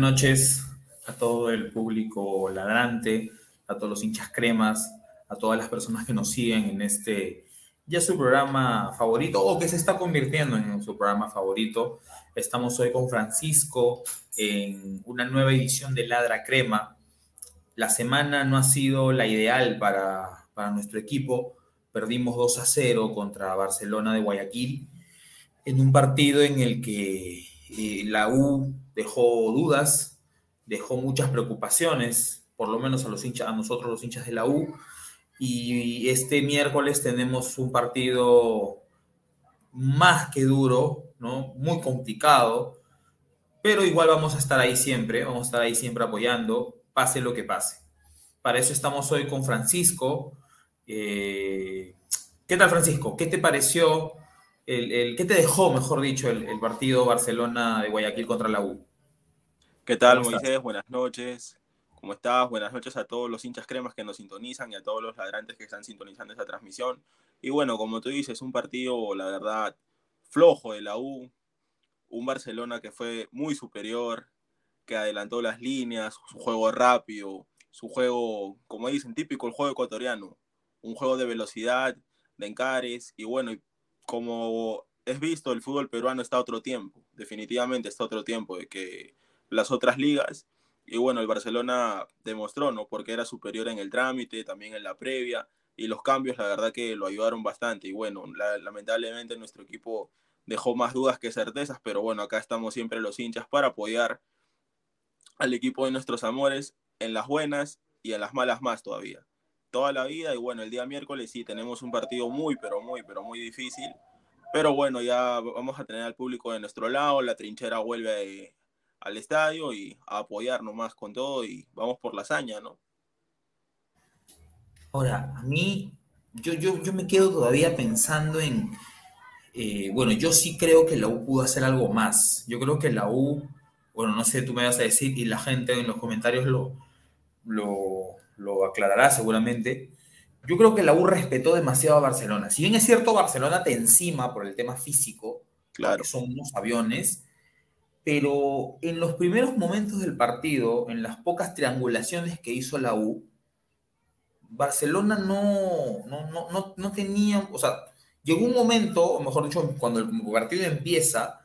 Noches a todo el público ladrante, a todos los hinchas cremas, a todas las personas que nos siguen en este ya su programa favorito o que se está convirtiendo en su programa favorito. Estamos hoy con Francisco en una nueva edición de Ladra Crema. La semana no ha sido la ideal para, para nuestro equipo. Perdimos 2 a 0 contra Barcelona de Guayaquil en un partido en el que eh, la U dejó dudas, dejó muchas preocupaciones, por lo menos a, los hinchas, a nosotros los hinchas de la U. Y este miércoles tenemos un partido más que duro, ¿no? Muy complicado, pero igual vamos a estar ahí siempre, vamos a estar ahí siempre apoyando, pase lo que pase. Para eso estamos hoy con Francisco. Eh, ¿Qué tal, Francisco? ¿Qué te pareció, el, qué te dejó, mejor dicho, el, el partido Barcelona de Guayaquil contra la U? ¿Qué tal, Moisés? Buenas noches. ¿Cómo estás? Buenas noches a todos los hinchas cremas que nos sintonizan y a todos los ladrantes que están sintonizando esta transmisión. Y bueno, como tú dices, un partido, la verdad, flojo de la U, un Barcelona que fue muy superior, que adelantó las líneas, su juego rápido, su juego, como dicen, típico el juego ecuatoriano, un juego de velocidad, de encares, y bueno, como es visto, el fútbol peruano está a otro tiempo, definitivamente está a otro tiempo de que las otras ligas, y bueno, el Barcelona demostró, ¿no? Porque era superior en el trámite, también en la previa, y los cambios, la verdad que lo ayudaron bastante, y bueno, lamentablemente nuestro equipo dejó más dudas que certezas, pero bueno, acá estamos siempre los hinchas para apoyar al equipo de nuestros amores en las buenas y en las malas más todavía. Toda la vida y bueno, el día miércoles sí tenemos un partido muy, pero muy, pero muy difícil. Pero bueno, ya vamos a tener al público de nuestro lado, la trinchera vuelve al estadio y a apoyarnos más con todo y vamos por la hazaña, ¿no? Ahora, a mí, yo, yo, yo me quedo todavía pensando en, eh, bueno, yo sí creo que la U pudo hacer algo más. Yo creo que la U bueno, no sé, tú me vas a decir y la gente en los comentarios lo, lo, aclarará seguramente. Yo creo que la U respetó demasiado a Barcelona. Si bien es cierto, Barcelona te encima por el tema físico, claro. que son unos aviones, pero en los primeros momentos del partido, en las pocas triangulaciones que hizo la U, Barcelona no, no, no, no, no tenía, o sea, llegó un momento, o mejor dicho, cuando el partido empieza,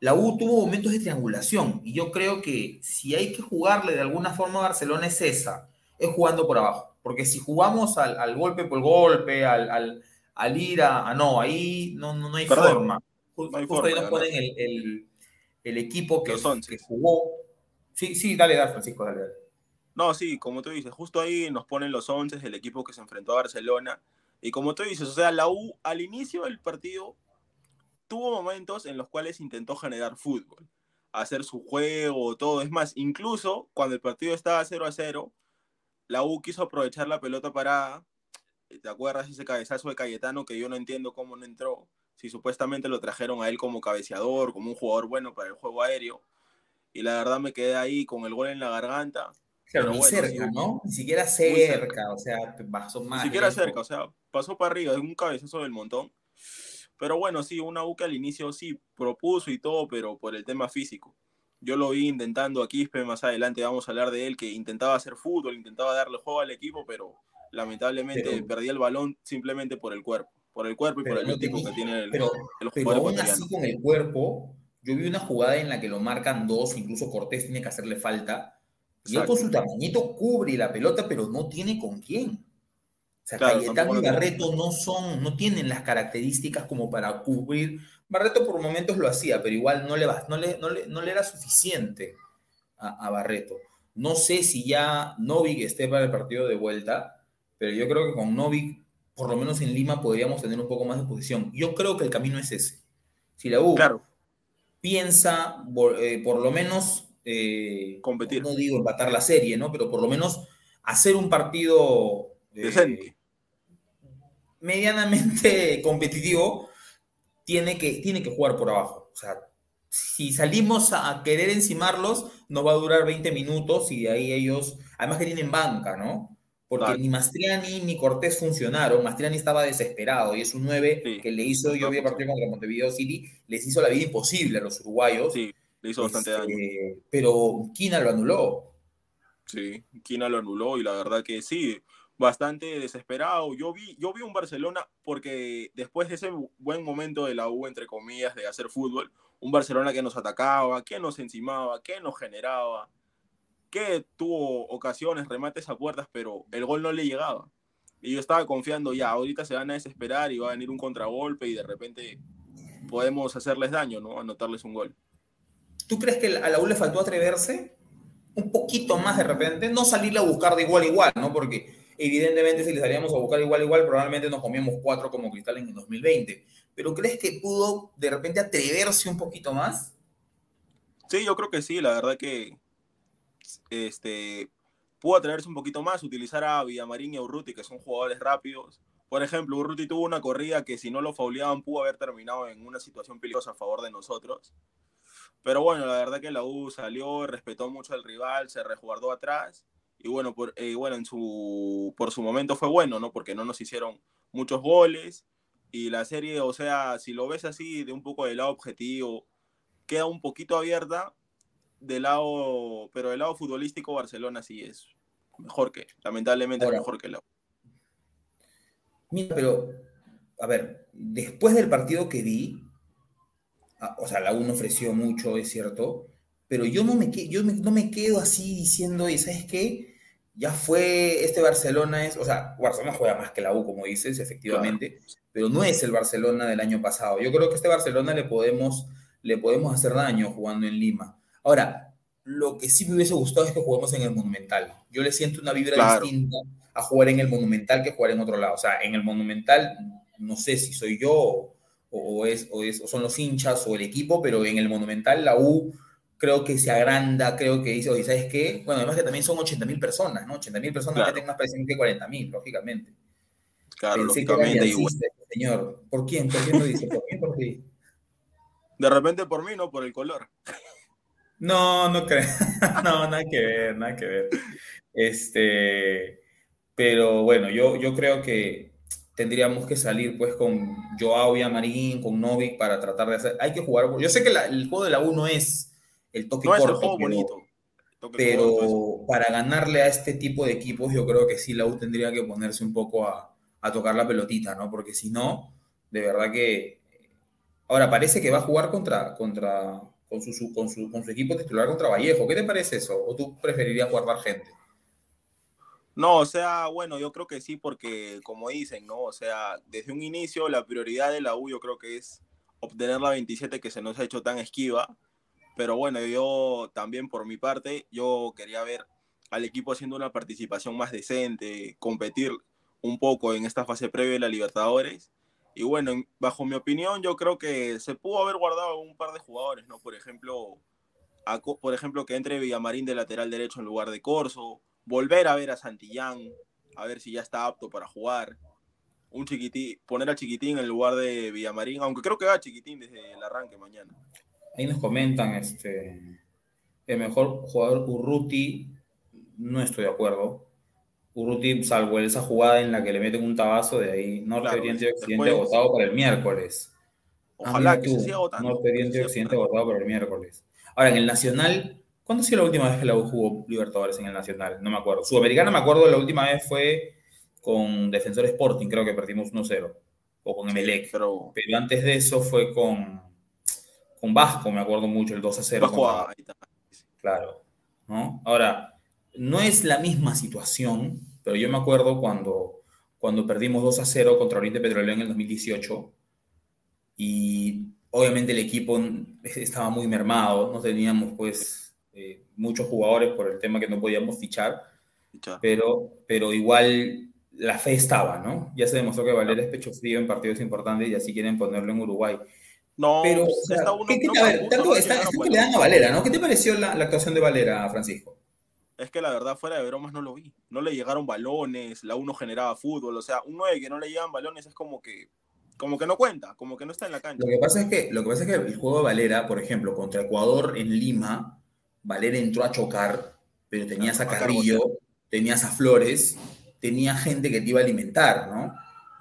la U tuvo momentos de triangulación y yo creo que si hay que jugarle de alguna forma a Barcelona es esa, es jugando por abajo. Porque si jugamos al, golpe por golpe, al, al, al ir a, No, ahí no, no, hay forma. Justo, ahí nos ponen el, el, equipo que, que, jugó. Sí, sí, dale, dale, Francisco, dale, dale. No, sí, como tú dices, justo ahí nos ponen los 11 del equipo que se enfrentó a Barcelona. Y como tú dices, o sea, la U al inicio del partido tuvo momentos en los cuales intentó generar fútbol, hacer su juego, todo. Es más, incluso cuando el partido estaba 0 a 0, la U quiso aprovechar la pelota parada. ¿Te acuerdas ese cabezazo de Cayetano que yo no entiendo cómo no entró? Si supuestamente lo trajeron a él como cabeceador, como un jugador bueno para el juego aéreo. Y la verdad me quedé ahí con el gol en la garganta. Pero ni cerca, ¿no? Ni siquiera cerca, o sea, pasó más. Ni siquiera cerca, o sea, pasó para arriba, es un cabezazo del montón. Pero bueno, sí, una U que al inicio sí propuso y todo, pero por el tema físico. Yo lo vi intentando a Quispe, más adelante vamos a hablar de él, que intentaba hacer fútbol, intentaba darle juego al equipo, pero lamentablemente perdía el balón simplemente por el cuerpo, por el cuerpo y por el no que tiene el, pero, el pero aún así con el cuerpo, yo vi una jugada en la que lo marcan dos, incluso Cortés tiene que hacerle falta, y él con su tamañito cubre la pelota, pero no tiene con quién. O sea, Cayetano y Barreto no son, no tienen las características como para cubrir. Barreto por momentos lo hacía, pero igual no le, no le, no le, no le era suficiente a, Barreto. No sé si ya Novik esté para el partido de vuelta, pero yo creo que con Novik, por lo menos en Lima, podríamos tener un poco más de posición. Yo creo que el camino es ese. Si la U piensa, eh, por lo menos, eh, competir. No digo empatar la serie, ¿no? Pero por lo menos hacer un partido decente medianamente competitivo, tiene que, tiene que jugar por abajo. O sea, si salimos a querer encimarlos, nos va a durar 20 minutos y de ahí ellos, además que tienen banca, ¿no? Porque ni Mastriani ni Cortés funcionaron. Mastriani estaba desesperado y es un 9 que le hizo, yo vi el partido contra Montevideo City, les hizo la vida imposible a los uruguayos. Sí, le hizo bastante daño. Este, pero Kina lo anuló. Sí, Kina lo anuló y la verdad que sí, bastante desesperado. Yo vi, yo vi un Barcelona porque después de ese buen momento de la U, entre comillas, de hacer fútbol, un Barcelona que nos atacaba, que nos encimaba, que nos generaba, que tuvo ocasiones, remates a puertas, pero el gol no le llegaba. Y yo estaba confiando, ya, ahorita se van a desesperar y va a venir un contragolpe y de repente podemos hacerles daño, ¿no? Anotarles un gol. ¿Tú crees que a la U le faltó atreverse? Un poquito más de repente, no salirle a buscar de igual a igual, ¿no? Porque Evidentemente, si les salíamos a buscar igual, igual, probablemente nos comíamos cuatro como Cristal en el 2020. Pero ¿crees que pudo de repente atreverse un poquito más? Sí, yo creo que sí. La verdad que este, pudo atreverse un poquito más, utilizar a Villamarín y a Urruti, que son jugadores rápidos. Por ejemplo, Urruti tuvo una corrida que si no lo fauleaban pudo haber terminado en una situación peligrosa a favor de nosotros. Pero bueno, la verdad que la U salió, respetó mucho al rival, se resguardó atrás Y bueno, por, eh, bueno en su, por su momento fue bueno, ¿no? Porque no nos hicieron muchos goles. Y la serie, o sea, si lo ves así de un poco del lado objetivo, queda un poquito abierta del lado, pero del lado futbolístico Barcelona sí es mejor que, lamentablemente es mejor que la Mira, pero, a ver, después del partido que vi, ah, o sea, la U ofreció mucho, es cierto, pero yo no me, yo no me quedo así diciendo, ¿y sabes qué? Ya fue, este Barcelona es, o sea, Barcelona juega más que la U, como dices, efectivamente, pero no es el Barcelona del año pasado. Yo creo que a este Barcelona le podemos, le podemos hacer daño jugando en Lima. Ahora, lo que sí me hubiese gustado es que juguemos en el Monumental. Yo le siento una vibra distinta a jugar en el Monumental que jugar en otro lado. O sea, en el Monumental, no sé si soy yo o, es, o, es, o son los hinchas o el equipo, pero en el Monumental la U creo que se agranda, creo que dice, oye, ¿sabes qué? Bueno, además que también son 80 mil personas, ¿no? 80 mil personas que tienen más presión que 40 mil, lógicamente. Claro, lógicamente. Señor, ¿por quién? ¿Por quién lo dice? ¿Por quién? ¿Por qué? De repente por mí, no por el color. No, no creo. no, nada que ver, nada que ver. Este, pero bueno, yo, yo creo que tendríamos que salir pues con Joao y Amarín, con Novik para tratar de hacer. Hay que jugar. Yo sé que el juego de la U no es el toque no corto. Es el bonito. pero para ganarle a este tipo de equipos, yo creo que sí la U tendría que ponerse un poco a, a tocar la pelotita, ¿no? Porque si no, de verdad que. Ahora parece que va a jugar contra, contra, con su, con su, con su equipo titular contra Vallejo. ¿Qué te parece eso? ¿O tú preferirías guardar gente? No, o sea, bueno, yo creo que sí, porque como dicen, ¿no? O sea, desde un inicio la prioridad de la U yo creo que es obtener la 27 que se nos ha hecho tan esquiva. Pero bueno, yo también por mi parte, yo quería ver al equipo haciendo una participación más decente, competir un poco en esta fase previa de la Libertadores y bueno, bajo mi opinión, yo creo que se pudo haber guardado un par de jugadores, ¿no? Por ejemplo, por ejemplo que entre Villamarín de lateral derecho en lugar de Corso, volver a ver a Santillán, a ver si ya está apto para jugar. Un chiquitín, poner a Chiquitín en lugar de Villamarín, aunque creo que va Chiquitín desde el arranque mañana. Ahí nos comentan, este, el mejor jugador Urruti, no estoy de acuerdo. Urruti, salvo esa jugada en la que le meten un tabazo, de ahí Norte Oriente y Occidente agotado para el miércoles. Ojalá ah, que se siga. Norte Oriente y Occidente agotado para el miércoles. Ahora, en el Nacional, ¿cuándo ha sido la última vez que la U jugó Libertadores en el Nacional? No me acuerdo. Sudamericana me acuerdo, la última vez fue con Defensor Sporting, creo que perdimos 1-0. O con Emelec. pero... pero... antes de eso fue con, con Vasco, me acuerdo mucho, el 2-0. Vasco, Claro. ¿no? Ahora, no es la misma situación, pero yo me acuerdo cuando, cuando perdimos 2 a 0 contra Oriente Petrolero en el 2018 y obviamente el equipo estaba muy mermado, no teníamos pues eh, muchos jugadores por el tema que no podíamos fichar, pero, pero igual la fe estaba, ¿no? Ya se demostró que Valera es pecho frío en partidos importantes y así quieren ponerlo en Uruguay. No, pero, ¿qué, te, a ver, tanto, está, que le dan a Valera, ¿no? ¿Qué te pareció la, la actuación de Valera, Francisco? es que la verdad, fuera de bromas, no lo vi. No le llegaron balones, la uno generaba fútbol. O sea, un 9 que no le llegan balones es como que, como que no cuenta, como que no está en la cancha. Lo que pasa es que, lo que, pasa es que el juego de Valera, por ejemplo, contra Ecuador en Lima, Valera entró a chocar, pero tenías a Carrillo, tenías a Flores, tenía gente que te iba a alimentar, ¿no?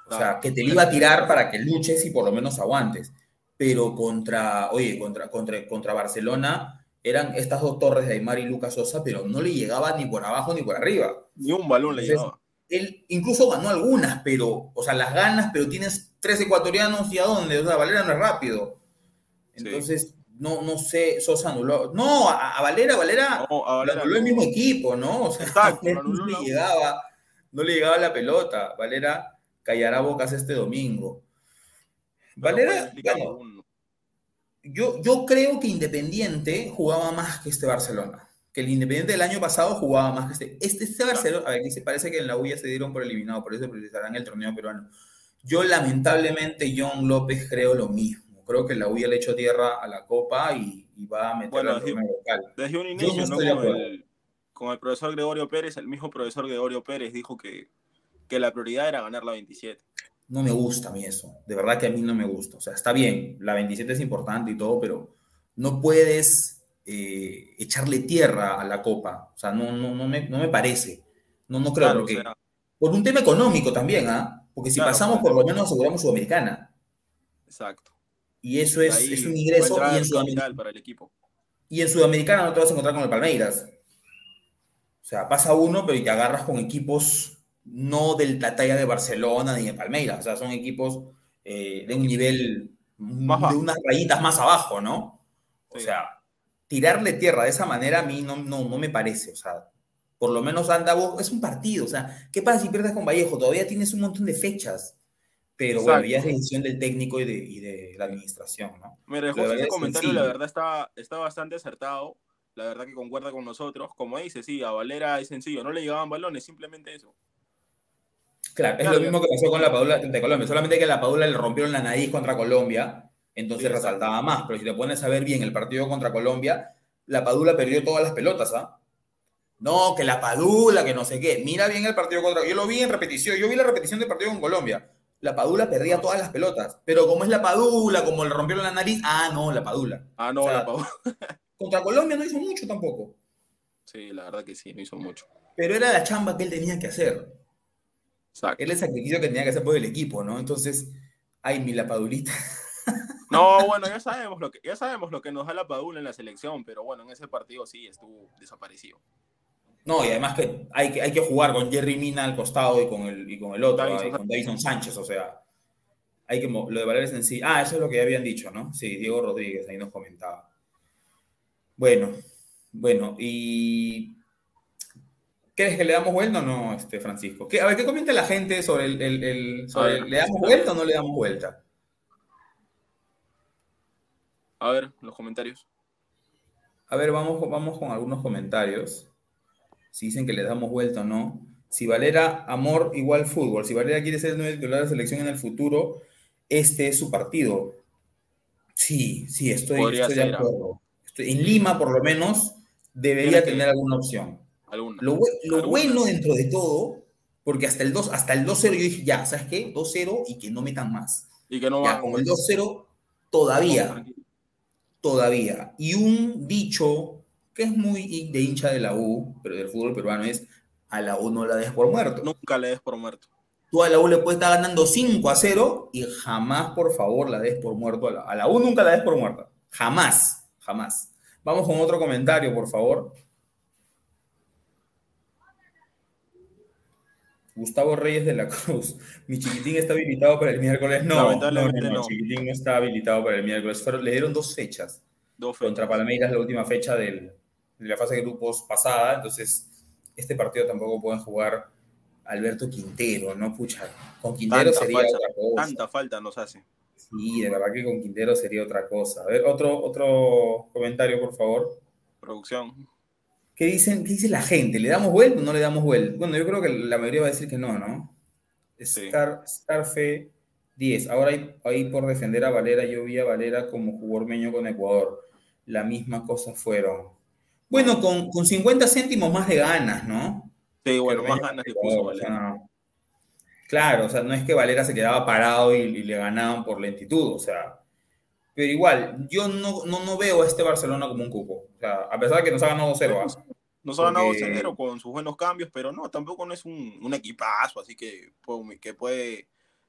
O sea, que te iba a tirar para que luches y por lo menos aguantes. Pero contra, oye, contra, contra, contra Barcelona eran estas dos torres de Aymar y Lucas Sosa, pero no le llegaba ni por abajo ni por arriba. Ni un balón le llegaba. Él incluso ganó algunas, pero, o sea, las ganas, pero tienes tres ecuatorianos y a dónde, o sea, Valera no es rápido. Entonces, no, no sé, Sosa anuló. No, a, Valera, Valera, no, a Valera anuló el mismo equipo, ¿no? O sea, no, le llegaba, no le llegaba la pelota. Valera callará bocas este domingo. Valera, yo, yo creo que Independiente jugaba más que este Barcelona. Que el Independiente del año pasado jugaba más que este. Este, este Barcelona, a ver, dice, parece que en la U se dieron por eliminado, por eso precisarán el torneo peruano. Yo, lamentablemente, John López creo lo mismo. Creo que la U le echó tierra a la Copa y, va a meter bueno, desde, local. Desde un inicio, ¿no? Con el, con el, profesor Gregorio Pérez, el mismo profesor Gregorio Pérez dijo que, que la prioridad era ganar la 27 no me gusta a mí eso. De verdad que a mí no me gusta. O sea, está bien, la 27 es importante y todo, pero no puedes eh, echarle tierra a la Copa. O sea, no, no, no, me, no me parece. No, no creo, Claro, porque... o sea, Por un tema económico también, ¿ah? Porque si Claro, pasamos, por lo menos aseguramos Sudamericana. exacto. Y eso es, Ahí es un ingreso. Y en, Sudamericana, para el equipo. y en Sudamericana no te vas a encontrar con el Palmeiras. O sea, pasa uno, pero te agarras con equipos no del la talla de Barcelona ni de Palmeiras. O sea, son equipos eh, de un nivel, Más de unas rayitas más abajo, ¿no? O Sí. sea, tirarle tierra de esa manera a mí no, no, no me parece. O sea, por lo menos anda vos, es un partido. O sea, ¿qué pasa si pierdes con Vallejo? Todavía tienes un montón de fechas. Pero bueno, Exacto. ya es decisión del técnico y de, y de la administración, ¿no? Mira, La José, ese es comentario la sencillo. verdad está, está bastante acertado. La verdad que concuerda con nosotros. Como dice, sí, a Valera es sencillo, no le llegaban balones, simplemente eso. Claro, es Claro, lo mismo que pasó con la Padula de Colombia, solamente que la Padula le rompieron la nariz contra Colombia, entonces Sí, resaltaba más. Pero si te pones a ver bien el partido contra Colombia, la Padula perdió todas las pelotas, ¿ah? No, que la Padula, que no sé qué. Mira bien el partido contra. Yo lo vi en repetición, yo vi la repetición del partido con Colombia. La Padula perdía todas las pelotas. Pero como es la Padula, como le rompieron la nariz, ah, no, la Padula. Ah, no, O sea, la pagó. Contra Colombia no hizo mucho tampoco. Sí, la verdad que sí, no hizo mucho. Pero era la chamba que él tenía que hacer. Exacto. Era el sacrificio que tenía que hacer por el equipo, ¿no? Entonces, ay, mi la Padulita. No, bueno, ya sabemos lo que, ya sabemos lo que nos da la Padula en la selección, pero bueno, en ese partido sí estuvo desaparecido. No, y además que hay que, hay que jugar con Jerry Mina al costado y con el, y con el otro, Davison y con Davison Sánchez, o sea, hay que, lo de Valera es en sí. Ah, eso es lo que ya habían dicho, ¿no? Sí, Diego Rodríguez, ahí nos comentaba. Bueno, bueno, y... ¿Crees que le damos vuelta o no, este, Francisco? ¿Qué- a ver, ¿qué comenta la gente sobre el... el- el- sobre A ver. el- ¿Le damos vuelta o no le damos vuelta? A ver, los comentarios. A ver, vamos, vamos con algunos comentarios. Si dicen que le damos vuelta o no. Si Valera, amor igual fútbol. Si Valera quiere ser el nuevo titular de la selección en el futuro, este es su partido. Sí, sí, estoy, estoy de acuerdo. Estoy- en Lima, por lo menos, debería tener alguna opción. Alguna. Lo, lo Alguna. bueno dentro de todo, porque hasta el 2, hasta el 2-0 yo dije, ya, ¿sabes qué? 2-0 y que no metan más. Y que no Ya, va con el 2-0, todavía todavía. Y un dicho que es muy de hincha de la U, pero del fútbol peruano, es a la U no la des por muerto. Nunca le des por muerto. Tú a la U le puedes estar ganando 5 a 0 y jamás, por favor, la des por muerto. A la, a la U nunca la des por muerta. Jamás, jamás. Vamos con otro comentario, por favor. Gustavo Reyes de la Cruz. Mi chiquitín está habilitado para el miércoles. No, no, no, Lamentablemente no, no. chiquitín no está habilitado para el miércoles. Fueron- le dieron dos fechas Dos fechas. contra Palmeiras la última fecha del- de la fase de grupos pasada, entonces este partido tampoco pueden jugar Alberto Quintero, ¿no? Pucha, con Quintero Tanta sería falta, otra cosa. Tanta falta nos hace. Sí, de verdad que con Quintero sería otra cosa. A ver, otro, otro comentario, por favor. Producción. ¿Qué dicen, qué dice la gente? ¿Le damos vuelta o no le damos vuelta? Bueno, yo creo que la mayoría va a decir que no, ¿no? Sí. Scar, Scarfe 10. Ahora hay, hay por defender a Valera. Yo vi a Valera como jugó Ormeño con Ecuador. La misma cosa fueron. Bueno, con, con 50 céntimos más de ganas, ¿no? Sí, bueno, más ganas le puso o Valera. claro, o sea, no es que Valera se quedaba parado y, y le ganaban por lentitud, o sea. Pero igual, yo no, no, no veo a este Barcelona como un cupo. O sea, a pesar de que nos ha ganado 0 ¿ah? Nos ha ganado Porque- 0 con sus buenos cambios, pero no, tampoco no es un, un equipazo, así que, puede- que puede.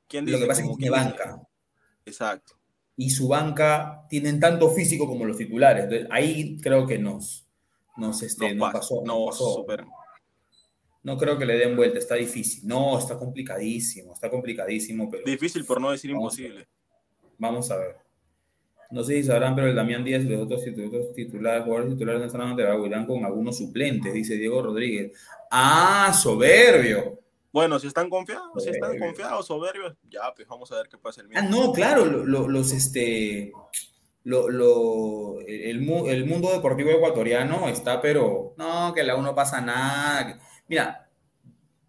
¿Quién Lo dice? que pasa es que tiene banca. Exacto. y su banca tienen tanto físico como los titulares. Entonces, ahí creo que nos, nos, este, Nos nos pasó. nos pasó. superan. No creo que le den vuelta, está difícil. No, está complicadísimo, está complicadísimo, pero Difícil por no decir Vamos a imposible. vamos a ver. No sé si sabrán, pero el Damián Díaz y los otros titulares, titulares jugadores titulares no están de irán con algunos suplentes, dice Diego Rodríguez. ¡Ah, soberbio! Bueno, si están confiados, si están confiados, soberbios, ya, pues vamos a ver qué pasa el Ah, miércoles. no, claro, lo- lo- los este lo, lo- el, el mundo deportivo ecuatoriano está, pero no, que la U no pasa nada. Mira,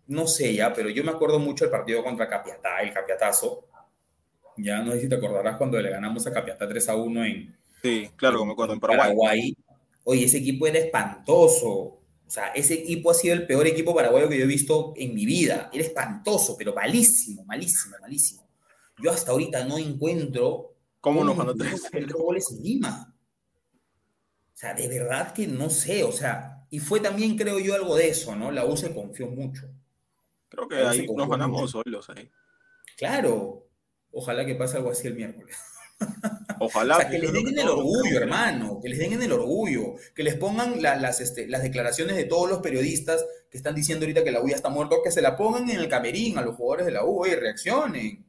no sé ya, pero yo me acuerdo mucho del partido contra Capiatá, el Capiatazo. Ya no sé si te acordarás cuando le ganamos a Capiatá 3 a 1 en, Sí, claro, acuerdo, en Paraguay. Oye, ese equipo era espantoso. O sea, ese equipo ha sido el peor equipo paraguayo que yo he visto en mi vida. Era espantoso, pero malísimo, malísimo, malísimo. Yo hasta ahorita no encuentro ¿Cómo nos ganó pudimos 3 hacer tres goles en Lima. O sea, de verdad que no sé, o sea, y fue también, creo yo, algo de eso, ¿no? La U se confió mucho. Creo que Ahí nos ganamos mucho. solos ahí. Claro, ojalá que pase algo así el miércoles. Ojalá. O sea, que pues, les den en el orgullo, hermano, que les den en el orgullo, que les pongan la- las, este, las declaraciones de todos los periodistas que están diciendo ahorita que la U ya está muerto, que se la pongan en el camerín a los jugadores de la U, oye, reaccionen.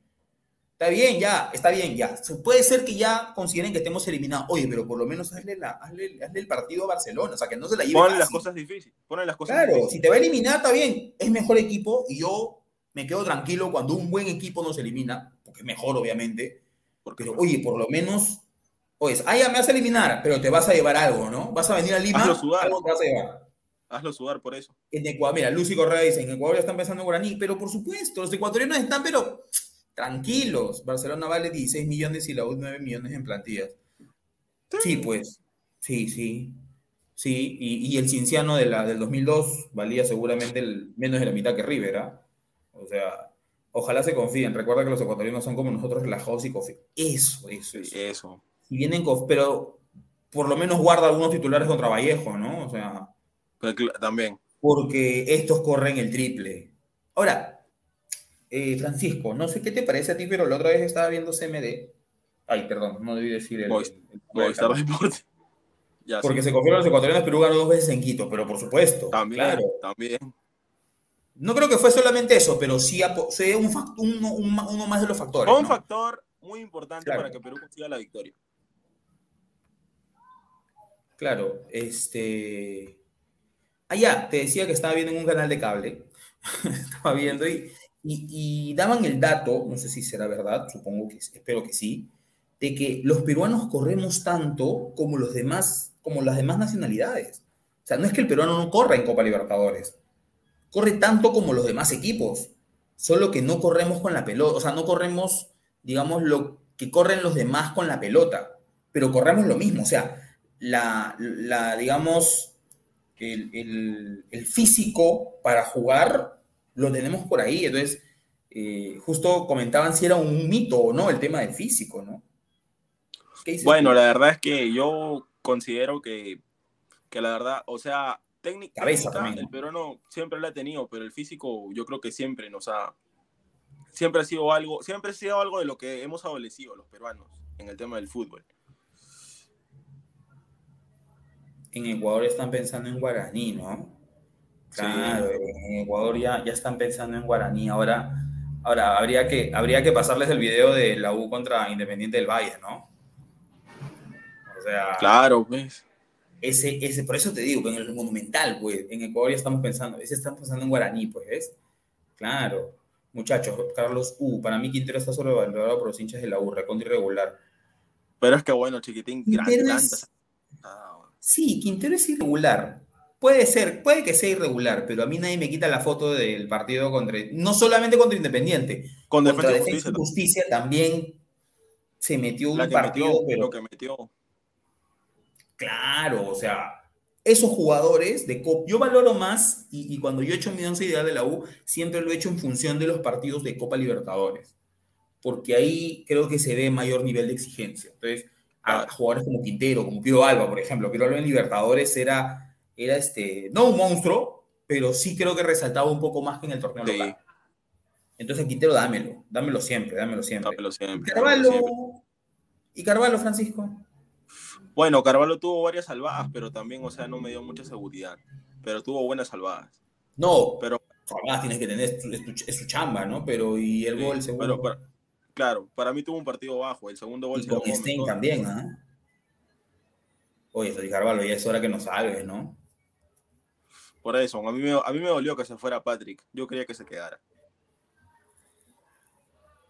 Está bien, ya, está bien, ya. Puede ser que ya consideren que estemos eliminados. Oye, pero por lo menos hazle, la, hazle, hazle el partido a Barcelona, o sea, que no se la lleve Ponle las cosas difíciles. Ponle las cosas Claro, difíciles. si te va a eliminar, está bien. Es mejor equipo y yo me quedo tranquilo cuando un buen equipo nos elimina, porque es mejor, obviamente. Porque Pero, oye, por lo menos, oye, ah, ya me vas a eliminar, pero te vas a llevar algo, ¿no? Vas a venir a Lima, Hazlo sudar. algo te vas a llevar. hazlo sudar por eso. En Ecuador, mira, Lucy Correa dice, en Ecuador ya están pensando en guaraní, pero por supuesto, los ecuatorianos están, pero tranquilos. Barcelona vale 16 millones y la U 9 millones en plantillas. Sí, pues, sí, sí. Sí, y, y el Cinciano de la, del 2002 valía seguramente el- menos de la mitad que River, ¿ah? O sea, ojalá se confíen. Recuerda que los ecuatorianos son como nosotros relajados y confían. Eso, eso, eso. Eso. Y vienen con, pero por lo menos guarda algunos titulares contra Vallejo, ¿no? O sea, Pero cl- también. porque estos corren el triple. Ahora, eh, Francisco, no sé qué te parece a ti, pero la otra vez estaba viendo CMD. Ay, perdón, no debí decir el. Movistar- el-. Ya, porque sí. se confirman los ecuatorianos, Perú ganó dos veces en Quito, pero por supuesto. También, Claro. también. No creo que fue solamente eso, pero sí fue un uno, un uno más de los factores. Fue un ¿no? factor muy importante Claro. para que Perú consiga la victoria. Claro, este. Ah, ya, te decía que estaba viendo en un canal de cable. estaba viendo y, y, y daban el dato, no sé si será verdad, supongo que espero que sí, de que los peruanos corremos tanto como los demás, como las demás nacionalidades. O sea, no es que el peruano no corra en Copa Libertadores, corre tanto como los demás equipos, solo que no corremos con la pelota, o sea, no corremos, digamos, lo que corren los demás con la pelota, pero corremos lo mismo, o sea, la, la digamos, el, el- el físico para jugar lo tenemos por ahí. Entonces, eh, justo comentaban si era un mito o no el tema del físico, ¿no? ¿Qué dices Bueno, tú? la verdad es que yo considero que, que la verdad, o sea, técnica, Cabeza también, el ¿no? peruano siempre la ha tenido, pero el físico yo creo que siempre nos ha, siempre ha sido algo, siempre ha sido algo de lo que hemos adolecido los peruanos en el tema del fútbol. En Ecuador están pensando en guaraní, ¿no? Claro, en Ecuador ya, ya están pensando en guaraní. Ahora, ahora habría, que, habría que pasarles el video de la U contra Independiente del Valle, ¿no? O sea, Claro, pues. Ese, ese, por eso te digo, que en el Monumental, pues, en Ecuador ya estamos pensando, ese están pensando en guaraní, pues, ¿ves? Claro. Muchachos, Carlos U, para mí Quintero está sobrevalorado por los hinchas de la U, recontra irregular. Pero es que bueno, chiquitín, gran, Quintero es- Ah, bueno. Sí, Quintero es irregular. Puede ser, puede que sea irregular, pero a mí nadie me quita la foto del partido contra, no solamente contra Independiente, Con contra Defensa y Defensa y Justicia, Justicia también se metió un la que partido, metió, pero lo que metió. Claro, o sea, esos jugadores de Copa, yo valoro más, y, y cuando yo he hecho mi once ideal de la U, siempre lo he hecho en función de los partidos de Copa Libertadores, porque ahí creo que se ve mayor nivel de exigencia. Entonces, a jugadores como Quintero, como Piro Alba, por ejemplo, Piro Alba en Libertadores era, era este, no un monstruo, pero sí creo que resaltaba un poco más que en el torneo Sí. local. Entonces, Quintero, dámelo, dámelo siempre, dámelo siempre. Dámelo siempre, Carvalho, dámelo siempre. y Carvalho, Francisco. Bueno, Carvalho tuvo varias salvadas, pero también, o sea, no me dio mucha seguridad. Pero tuvo buenas salvadas. No, Pero, Además tienes que tener, es tu, es su chamba, ¿no? Pero y el sí, gol segundo. pero para- claro, para mí tuvo un partido bajo. El segundo gol y se con Stein también, ¿ah? Oye, Freddy Carvalho, ya es hora que nos salves, ¿no? Por eso, a mí, me, a mí me dolió que se fuera Patrick. Yo quería que se quedara.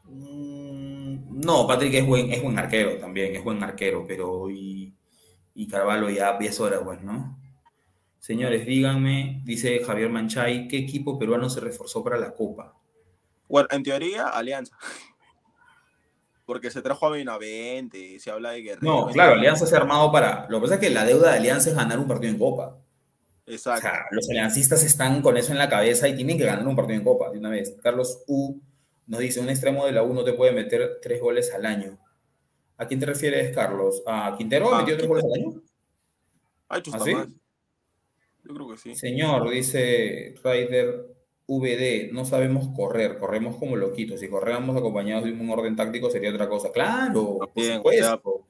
Mm, No, Patrick es buen, es buen arquero también, es buen arquero, pero y, y Carvalho ya, ya es hora, pues, ¿no? Señores, díganme, dice Javier Manchay, ¿qué equipo peruano se reforzó para la Copa? Bueno, en teoría, Alianza. Porque se trajo a Benavente, se habla de Guerrero. No, claro, Alianza se ha armado para... Lo que pasa es que la deuda de Alianza es ganar un partido en Copa. O Exacto. sea, los aliancistas están con eso en la cabeza y tienen que ganar un partido en Copa de una vez. Carlos U nos dice, un extremo de la U no te puede meter tres goles al año. ¿A quién te refieres, Carlos? ¿A Quintero? ¿Ha Ah, metido tres goles al año? Ha hecho ¿Ah, hasta sí? más. Yo creo que sí. Señor, dice Ryder VD, no sabemos correr, corremos como loquitos. Si corriéramos acompañados de un orden táctico sería otra cosa. Claro, por Bien, o supuesto.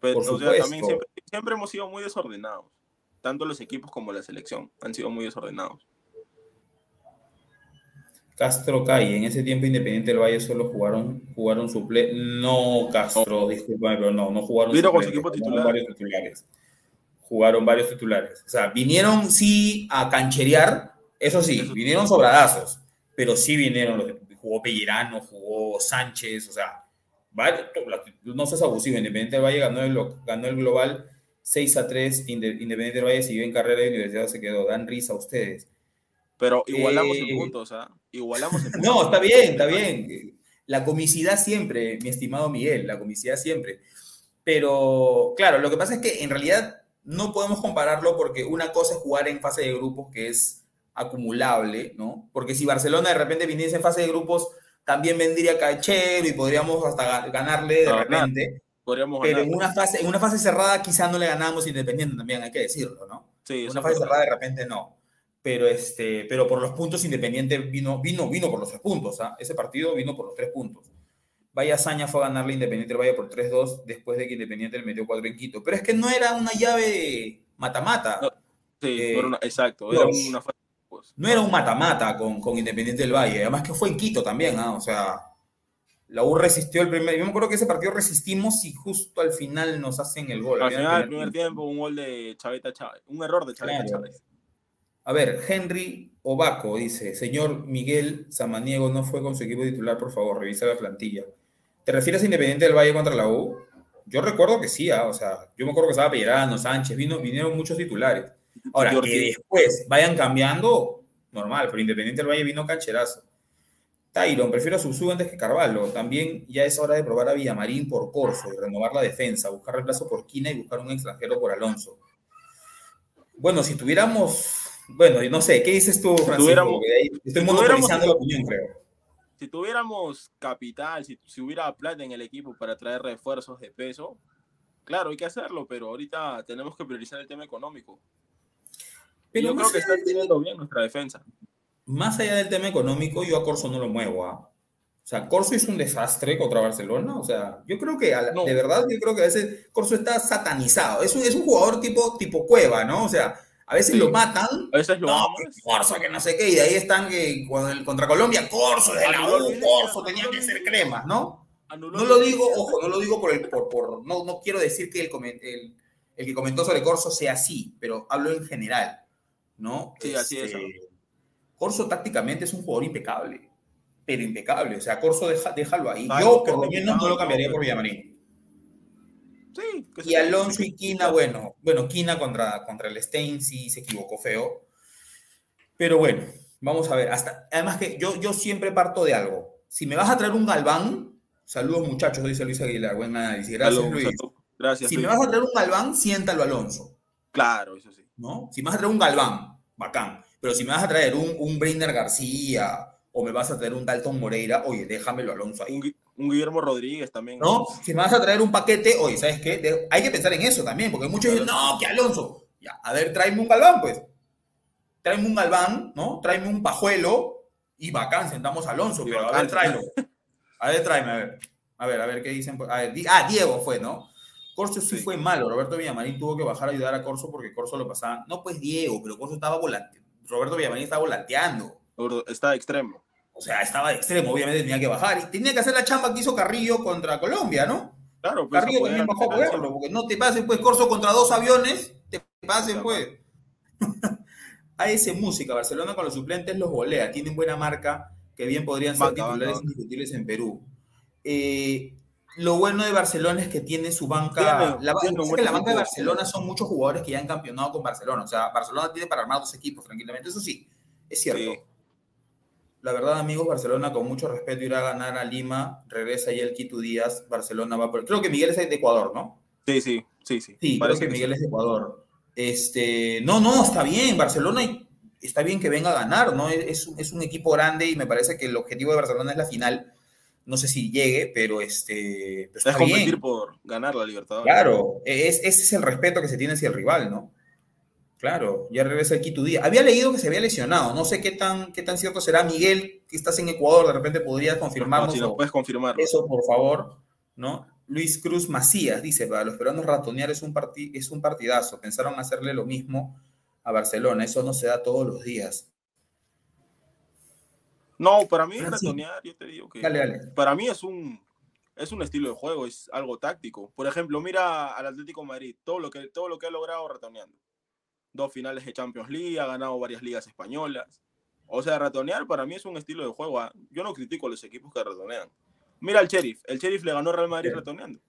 Pero, Por o sea, también siempre hemos sido muy desordenados. Tanto los equipos como la selección han sido muy desordenados. Castro Calle, en ese tiempo Independiente del Valle solo jugaron, jugaron suple. No, Castro, discúlpame, pero no, no jugaron Vino con su equipo titular. varios titulares. Jugaron varios titulares. O sea, vinieron sí a cancherear, eso sí, Eso- vinieron sobradazos, pero sí vinieron los jugó Pellerano, jugó Sánchez, o sea, varios- no seas abusivo, Independiente del Valle ganó el, ganó el global 6 a 3, Inde- Independiente del Valle siguió en carrera de universidad, se quedó, dan risa a ustedes. Pero igualamos Eh, en puntos, ¿ah? Igualamos en. No, está bien, está bien. La comicidad siempre, mi estimado Miguel, la comicidad siempre. Pero, claro, lo que pasa es que en realidad no podemos compararlo porque una cosa es jugar en fase de grupos que es acumulable, ¿no? Porque si Barcelona de repente viniese en fase de grupos, también vendría Cachero y podríamos hasta ga- ganarle de repente. Podríamos Pero en una fase, en una fase cerrada quizá no le ganamos Independiente también, hay que decirlo, ¿no? Sí, En una fase cerrada de repente no. Pero, este, pero por los puntos Independiente vino, vino, vino por los tres puntos. ¿ah? Ese partido vino por los tres puntos. Vaya Hazaña fue a ganarle Independiente del Valle por 3-2 después de que Independiente le metió 4 en Quito. Pero es que no era una llave mata-mata. No, Sí, Eh, una- exacto. Era una. No era un mata-mata con, con Independiente del Valle. Además que fue en Quito también. ¿ah? O sea, la U resistió el primer... Yo me acuerdo que ese partido resistimos y justo al final nos hacen el gol. Al final, el el primer tiempo, un gol de Chaveta Chávez. Un error de Chaveta Claro. Chávez. A ver, Henry Obaco dice, señor Miguel Samaniego no fue con su equipo titular, por favor, revisa la plantilla. ¿Te refieres a Independiente del Valle contra la U? Yo recuerdo que sí, ah, o sea, yo me acuerdo que estaba Pellerano, Sánchez, vino, vinieron muchos titulares. Ahora, que después vayan cambiando, normal, pero Independiente del Valle vino cancherazo. Tyron, prefiero a Susu antes que Carvalho. También ya es hora de probar a Villamarín por Corso y renovar la defensa, buscar reemplazo por Quina y buscar un extranjero por Alonso. Bueno, si tuviéramos, bueno, no sé, ¿qué dices tú, Francisco? tuviéramos- Porque ahí estoy si monopolizando tuviéramos- la opinión, creo. Si tuviéramos capital, si, si hubiera plata en el equipo para traer refuerzos de peso, claro, hay que hacerlo, pero ahorita tenemos que priorizar el tema económico. Pero yo creo que está teniendo bien nuestra defensa. Más allá del tema económico, yo a Corso no lo muevo. ¿ah? O sea, Corso es un desastre contra Barcelona. O sea, yo creo que, a la- No. de verdad, yo creo que a veces Corso está satanizado. Es un, es un jugador tipo, tipo cueva, ¿no? O sea, a veces Sí. lo matan. A veces lo No, que Corso, que no sé qué. Y de ahí están que cuando el- contra Colombia, Corso, de la U, Corso, tenía que ser crema, ¿no? Anuló No lo digo, ojo, no lo digo por el, por, por- no, no quiero decir que el, el, el que comentó sobre Corso sea así, pero hablo en general, ¿no? Sí, así es, Este, Corso tácticamente es un jugador impecable, pero impecable, o sea, Corso deja, déjalo ahí. Ay, Yo por lo menos no lo cambiaría por Villamarín. Sí, que Y Alonso y Quina, bueno, bueno, Quina contra, contra el Stein sí se equivocó feo. Pero bueno, vamos a ver. Hasta, además que yo, yo siempre parto de algo. Si me vas a traer un Galván, saludos muchachos, dice Luis Aguilar, buen análisis. Gracias, Alonso, Luis. Gracias. Si Luis. me vas a traer un Galván, siéntalo Alonso, Claro, eso sí. ¿no? Si me vas a traer un Galván, bacán. Pero si me vas a traer un, un Breiner García o me vas a traer un Dalton Moreira, oye, déjamelo Alonso ahí. Un, un Guillermo Rodríguez también. ¿no? Si me vas a traer un paquete, oye, ¿sabes qué? De- hay que pensar en eso también, porque muchos dicen, no, que Alonso. Ya, a ver, tráeme un galván, pues. Tráeme un galván, ¿no? Tráeme un pajuelo y bacán, sentamos a Alonso, pero a ver, tráelo. A ver, tráeme, a ver. A ver, a ver qué dicen. A ver, di- ah, Diego fue, ¿no? Corso sí, Sí. fue malo. Roberto Villamarín tuvo que bajar a ayudar a Corso porque Corso lo pasaba. No, pues Diego, pero Corso estaba volante. Roberto Villamarín estaba volanteando. Está extremo. O sea, estaba de extremo, obviamente tenía que bajar. Y tenía que hacer la chamba que hizo Carrillo contra Colombia, ¿no? Claro, pues, Carrillo también bajó a apoyarlo, porque no te pasen pues Corso contra dos aviones, te pasen Claro. pues. AS Música, Barcelona con los suplentes los golea, tienen buena marca, que bien podrían ser Banca, titulares banca. indiscutibles en Perú. Eh, lo bueno de Barcelona es que tiene su banca, la, un que la banca de. Barcelona son muchos jugadores que ya han campeonado con Barcelona, o sea, Barcelona tiene para armar dos equipos tranquilamente, eso sí, es cierto. Sí. La verdad, amigos, Barcelona con mucho respeto irá a ganar a Lima, regresa ya el Quito Díaz, Barcelona va por... Creo que Miguel es de Ecuador, ¿no? Sí, sí, sí, sí. Sí, Parece creo que que Miguel es de Ecuador. Este, no, no, está bien, Barcelona y- está bien que venga a ganar, ¿no? Es, es un- equipo grande y me parece que el objetivo de Barcelona es la final. No sé si llegue, pero este, pero Es está competir bien. por ganar la Libertadores. Claro, es, ese es el respeto que se tiene hacia el rival, ¿no? Claro, ya regresa aquí tu día. Había leído que se había lesionado. No sé qué tan, qué tan cierto será. Miguel, que estás en Ecuador, de repente podrías confirmarnos. No, si lo puedes confirmar. Eso, por favor, ¿no? Luis Cruz Macías dice, para los peruanos ratonear es un, es un partidazo. Pensaron hacerle lo mismo a Barcelona. Eso no se da todos los días. No, para mí Ah, sí. ratonear, yo te digo que Dale, dale. para mí es un es un estilo de juego, es algo táctico. Por ejemplo, mira al Atlético de Madrid, todo lo que todo lo que ha logrado ratoneando. Dos finales de Champions League, ha ganado varias ligas españolas. O sea, ratonear para mí es un estilo de juego. ah. Yo no critico a los equipos que ratonean. Mira al Sheriff, el Sheriff le ganó al Real Madrid Sí. ratoneando.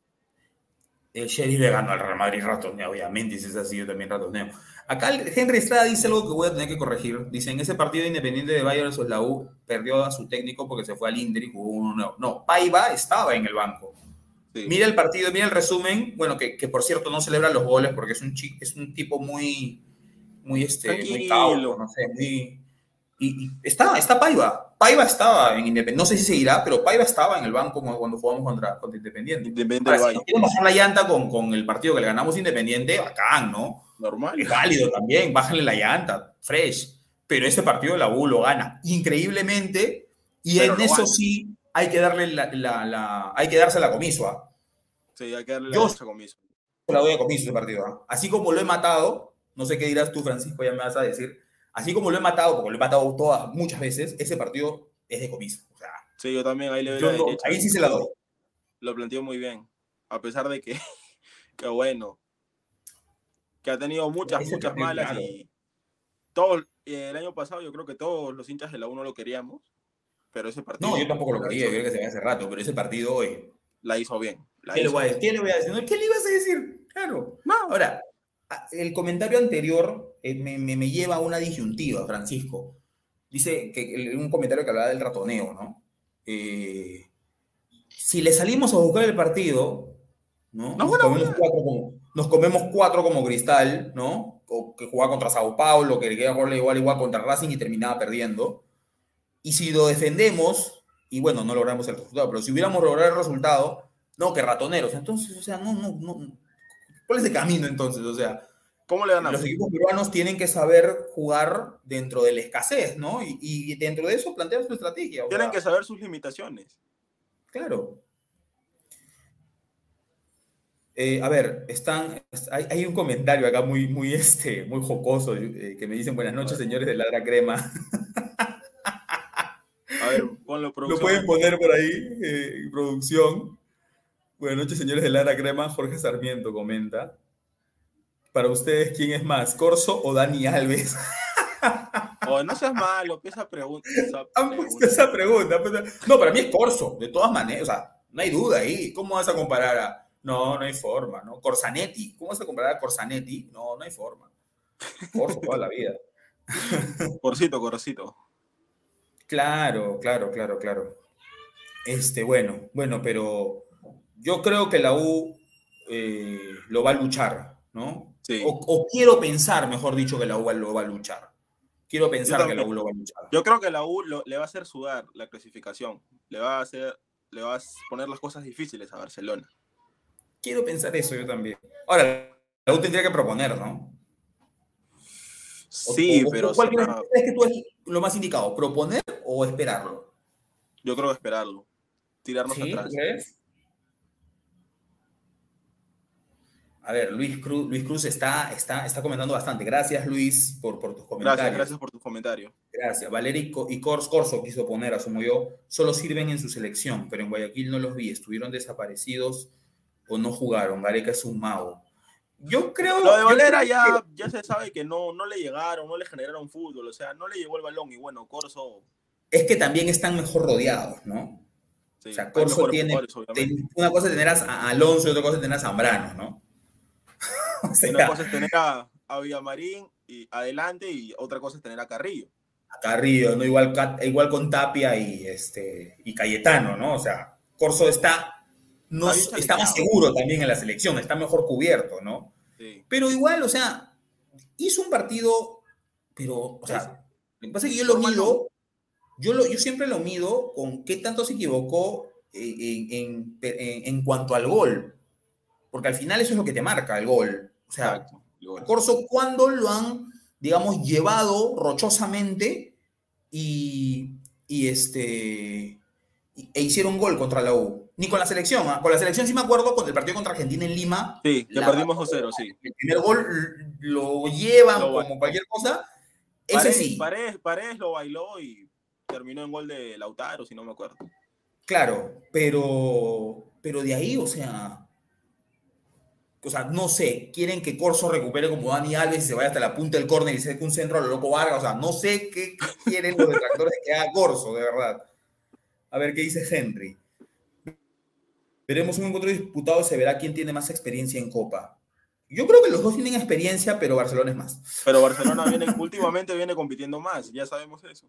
El Sheriff le ganó al Real Madrid ratoneo, obviamente, si es así, yo también ratoneo. Acá Henry Estrada dice algo que voy a tener que corregir. Dice, en ese partido independiente de Bayern versus la U, perdió a su técnico porque se fue al Inter y jugó uno nuevo. No, Paiva estaba en el banco. Sí. Mira el partido, mira el resumen. Bueno, que, que por cierto no celebra los goles porque es un, es un tipo muy, muy, este, muy cauto, no sé, muy... Y, y está, está Paiva. Paiva estaba en Independiente. No sé si seguirá, pero Paiva estaba en el banco cuando jugamos contra, contra Independiente. Independiente Ahora, si nos quieren bajar la llanta con, con el partido que le ganamos Independiente, bacán, ¿no? Normal. Es válido también, bájale la llanta, fresh. Pero ese partido la U lo gana increíblemente y Pero en eso gana. sí hay que darle la, la- la- hay que darse la comiso, ¿ah? Sí, hay que darle la Yo- la doy a comiso ese partido. ¿ah? Así como lo he matado, no sé qué dirás tú, Francisco, ya me vas a decir. Así como lo he matado, porque lo he matado todas, muchas veces, ese partido es de comiso. O sea, Sí, yo también ahí le doy yo la no- derecha. ahí sí se la doy. Lo planteó muy bien. A pesar de que, que bueno, que ha tenido muchas, Ese muchas malas claro. y todos, y el año pasado yo creo que todos los hinchas de la 1 lo queríamos, pero ese partido No, yo tampoco lo quería, yo creo que se ve hace rato, pero ese partido hoy. la hizo bien. la ¿Qué le, hizo voy a decir? ¿Qué le voy a decir? ¿Qué le ibas a decir? Claro. No, Ahora, el comentario anterior eh, me, me- me lleva a una disyuntiva, Francisco. Dice que un comentario que hablaba del ratoneo, ¿no? Eh, si le salimos a buscar el partido, ¿no? No, nos, comemos cuatro como, nos comemos cuatro como Cristal, ¿no? O que jugaba contra Sao Paulo, que quería jugarle igual igual contra Racing y terminaba perdiendo. Y si lo defendemos, y bueno, no logramos el resultado, pero si hubiéramos logrado el resultado, no, que ratoneros. Entonces, o sea, no, no, no. ¿Cuál es el camino entonces? O sea, ¿cómo le ganamos? los equipos peruanos tienen que saber jugar dentro de la escasez, ¿no? Y, y dentro de eso plantear su estrategia. Tienen sea, que saber sus limitaciones. Claro. Eh, a ver, están, hay, hay un comentario acá muy, muy, este, muy jocoso eh, que me dicen buenas noches, señores de Ladra Crema. A ver, ponlo Lo producción. pueden poner por ahí, eh, producción. Buenas noches, señores de Lara Crema. Jorge Sarmiento comenta. Para ustedes, ¿quién es más, Corso o Dani Alves? Oh, no seas malo, pues, esa pregunta. esa Han puesto pregunta. esa pregunta. pues, No, para mí es Corso, de todas maneras. O sea, no hay duda ahí. ¿Cómo vas a comparar a.? No, no hay forma, ¿no? Corsanetti. ¿Cómo vas a comparar a Corsanetti? No, no hay forma. Corso toda la vida. Corcito, corcito. Claro, claro, claro, claro. Este, bueno, bueno, pero yo creo que la U eh, lo va a luchar, ¿no? Sí. O, o quiero pensar, mejor dicho, que la U lo va a luchar. Quiero pensar que la. U lo va a luchar. Yo creo que la U lo- le va a hacer sudar la clasificación. Le va a hacer, le va a poner las cosas difíciles a Barcelona. Quiero pensar eso yo también. Ahora, la U tendría que proponer, ¿no? Sí, o- o- pero ¿Cuál crees que tú es lo más indicado? ¿Proponer o esperarlo? yo creo que esperarlo. Tirarnos ¿Sí? atrás. ¿Tú crees? A ver, Luis Cruz, Luis Cruz está, está, está comentando bastante. Gracias, Luis, por, por tus comentarios. Gracias, gracias por tus comentarios. Gracias. Valeria y Co- y Cors Corso quiso poner, asumo yo, solo sirven en su selección, pero en Guayaquil no los vi. Estuvieron desaparecidos o no jugaron. Gareca es un mago. Yo creo. Lo de Valera ya, ya se sabe que no, no le llegaron, no le generaron fútbol, o sea, no le llegó el balón y bueno, Corso. es que también están mejor rodeados, ¿no? Sí, O sea, Corso mejores tiene- obviamente. Ten- Una cosa es tener a Alonso y otra cosa es tener a Zambrano, ¿no? O sea, Una cosa es tener a, a Villamarín y adelante y otra cosa es tener a Carrillo. a Carrillo, ¿no? Igual, igual con Tapia y, este, y Cayetano, ¿no? O sea, Corso está, no, Está más seguro también en la selección, está mejor cubierto, ¿no? Sí. Pero igual, o sea, hizo un partido, pero, o sea, lo que pasa es que yo lo mido, yo, lo, yo siempre lo mido con qué tanto se equivocó en, en- en- en cuanto al gol. Porque al final eso es lo que te marca el gol. O sea, Exacto. A Corso, ¿cuándo lo han digamos, llevado rochosamente y, y este, e hicieron gol contra la U. Ni con la selección, ¿ah? con la selección sí me acuerdo con el partido contra Argentina en Lima. Sí, le la- perdimos 2-0, sí. El primer gol lo llevan Lo como cualquier cosa. Ese Paredes, sí, Paredes, Paredes lo bailó y terminó en gol de Lautaro, si no me acuerdo. claro, pero, pero de ahí, o sea, o sea, no sé, quieren que Corso recupere como Dani Alves y se vaya hasta la punta del córner y se un centro a lo loco Vargas, o sea, no sé qué quieren los detractores de que haga Corso, de verdad. A ver qué dice Henry. Veremos un encuentro disputado se verá quién tiene más experiencia en Copa. Yo creo que los dos tienen experiencia, pero Barcelona es más. Pero Barcelona viene, últimamente viene compitiendo más, ya sabemos eso.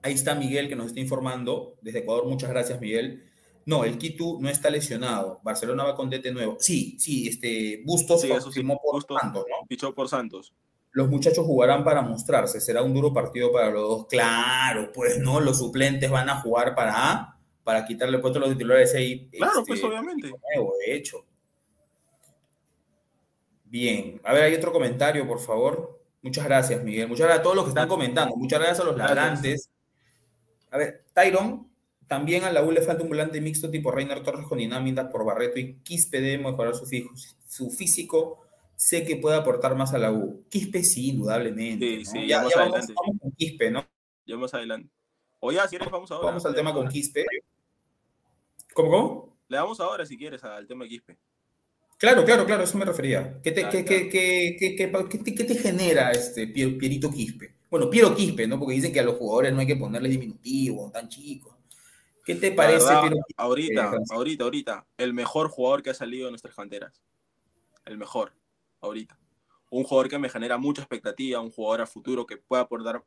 Ahí está Miguel que nos está informando desde Ecuador. Muchas gracias, Miguel. No, el Quito no está lesionado. Barcelona va con DT nuevo. Sí, sí, este Bustos Sí, eso sí, firmó por Bustos. Santos, ¿no? Fichó por Santos. Los muchachos jugarán para mostrarse. Será un duro partido para los dos. Claro, pues no, los suplentes van a jugar para para quitarle puesto a los titulares ahí. Claro, este, pues obviamente. nuevo, de hecho. Bien, a ver, hay otro comentario, por favor. Muchas gracias, Miguel. Muchas gracias a todos los que están comentando. Muchas gracias a los ladrantes. A ver, Tyron, también a la U le falta un volante mixto tipo Reiner Torres con dinámica por Barreto y Quispe debe mejorar su, fijo- su físico. Sé que puede aportar más a la U. Quispe sí, indudablemente. Sí, ¿no? sí, ya, vamos, adelante. vamos con Quispe, ¿no? Ya más adelante. O ya, si quieres, vamos ahora. Vamos al tema con. Quispe. ¿Cómo, cómo? Le damos ahora, si quieres, al tema de Quispe. Claro, claro, claro, eso me refería. ¿Qué te, Claro, qué, claro. qué- qué- qué- qué- qué te- qué te genera este Pier- Pierito Quispe? Bueno, Piero Quispe, ¿no? Porque dicen que a los jugadores no hay que ponerles diminutivos, tan chicos. ¿Qué te parece, verdad, Piero Quispe? ahorita, Francisco? ahorita, ahorita, el mejor jugador que ha salido de nuestras canteras. El mejor, ahorita. Un jugador que me genera mucha expectativa, un jugador a futuro que pueda aportar,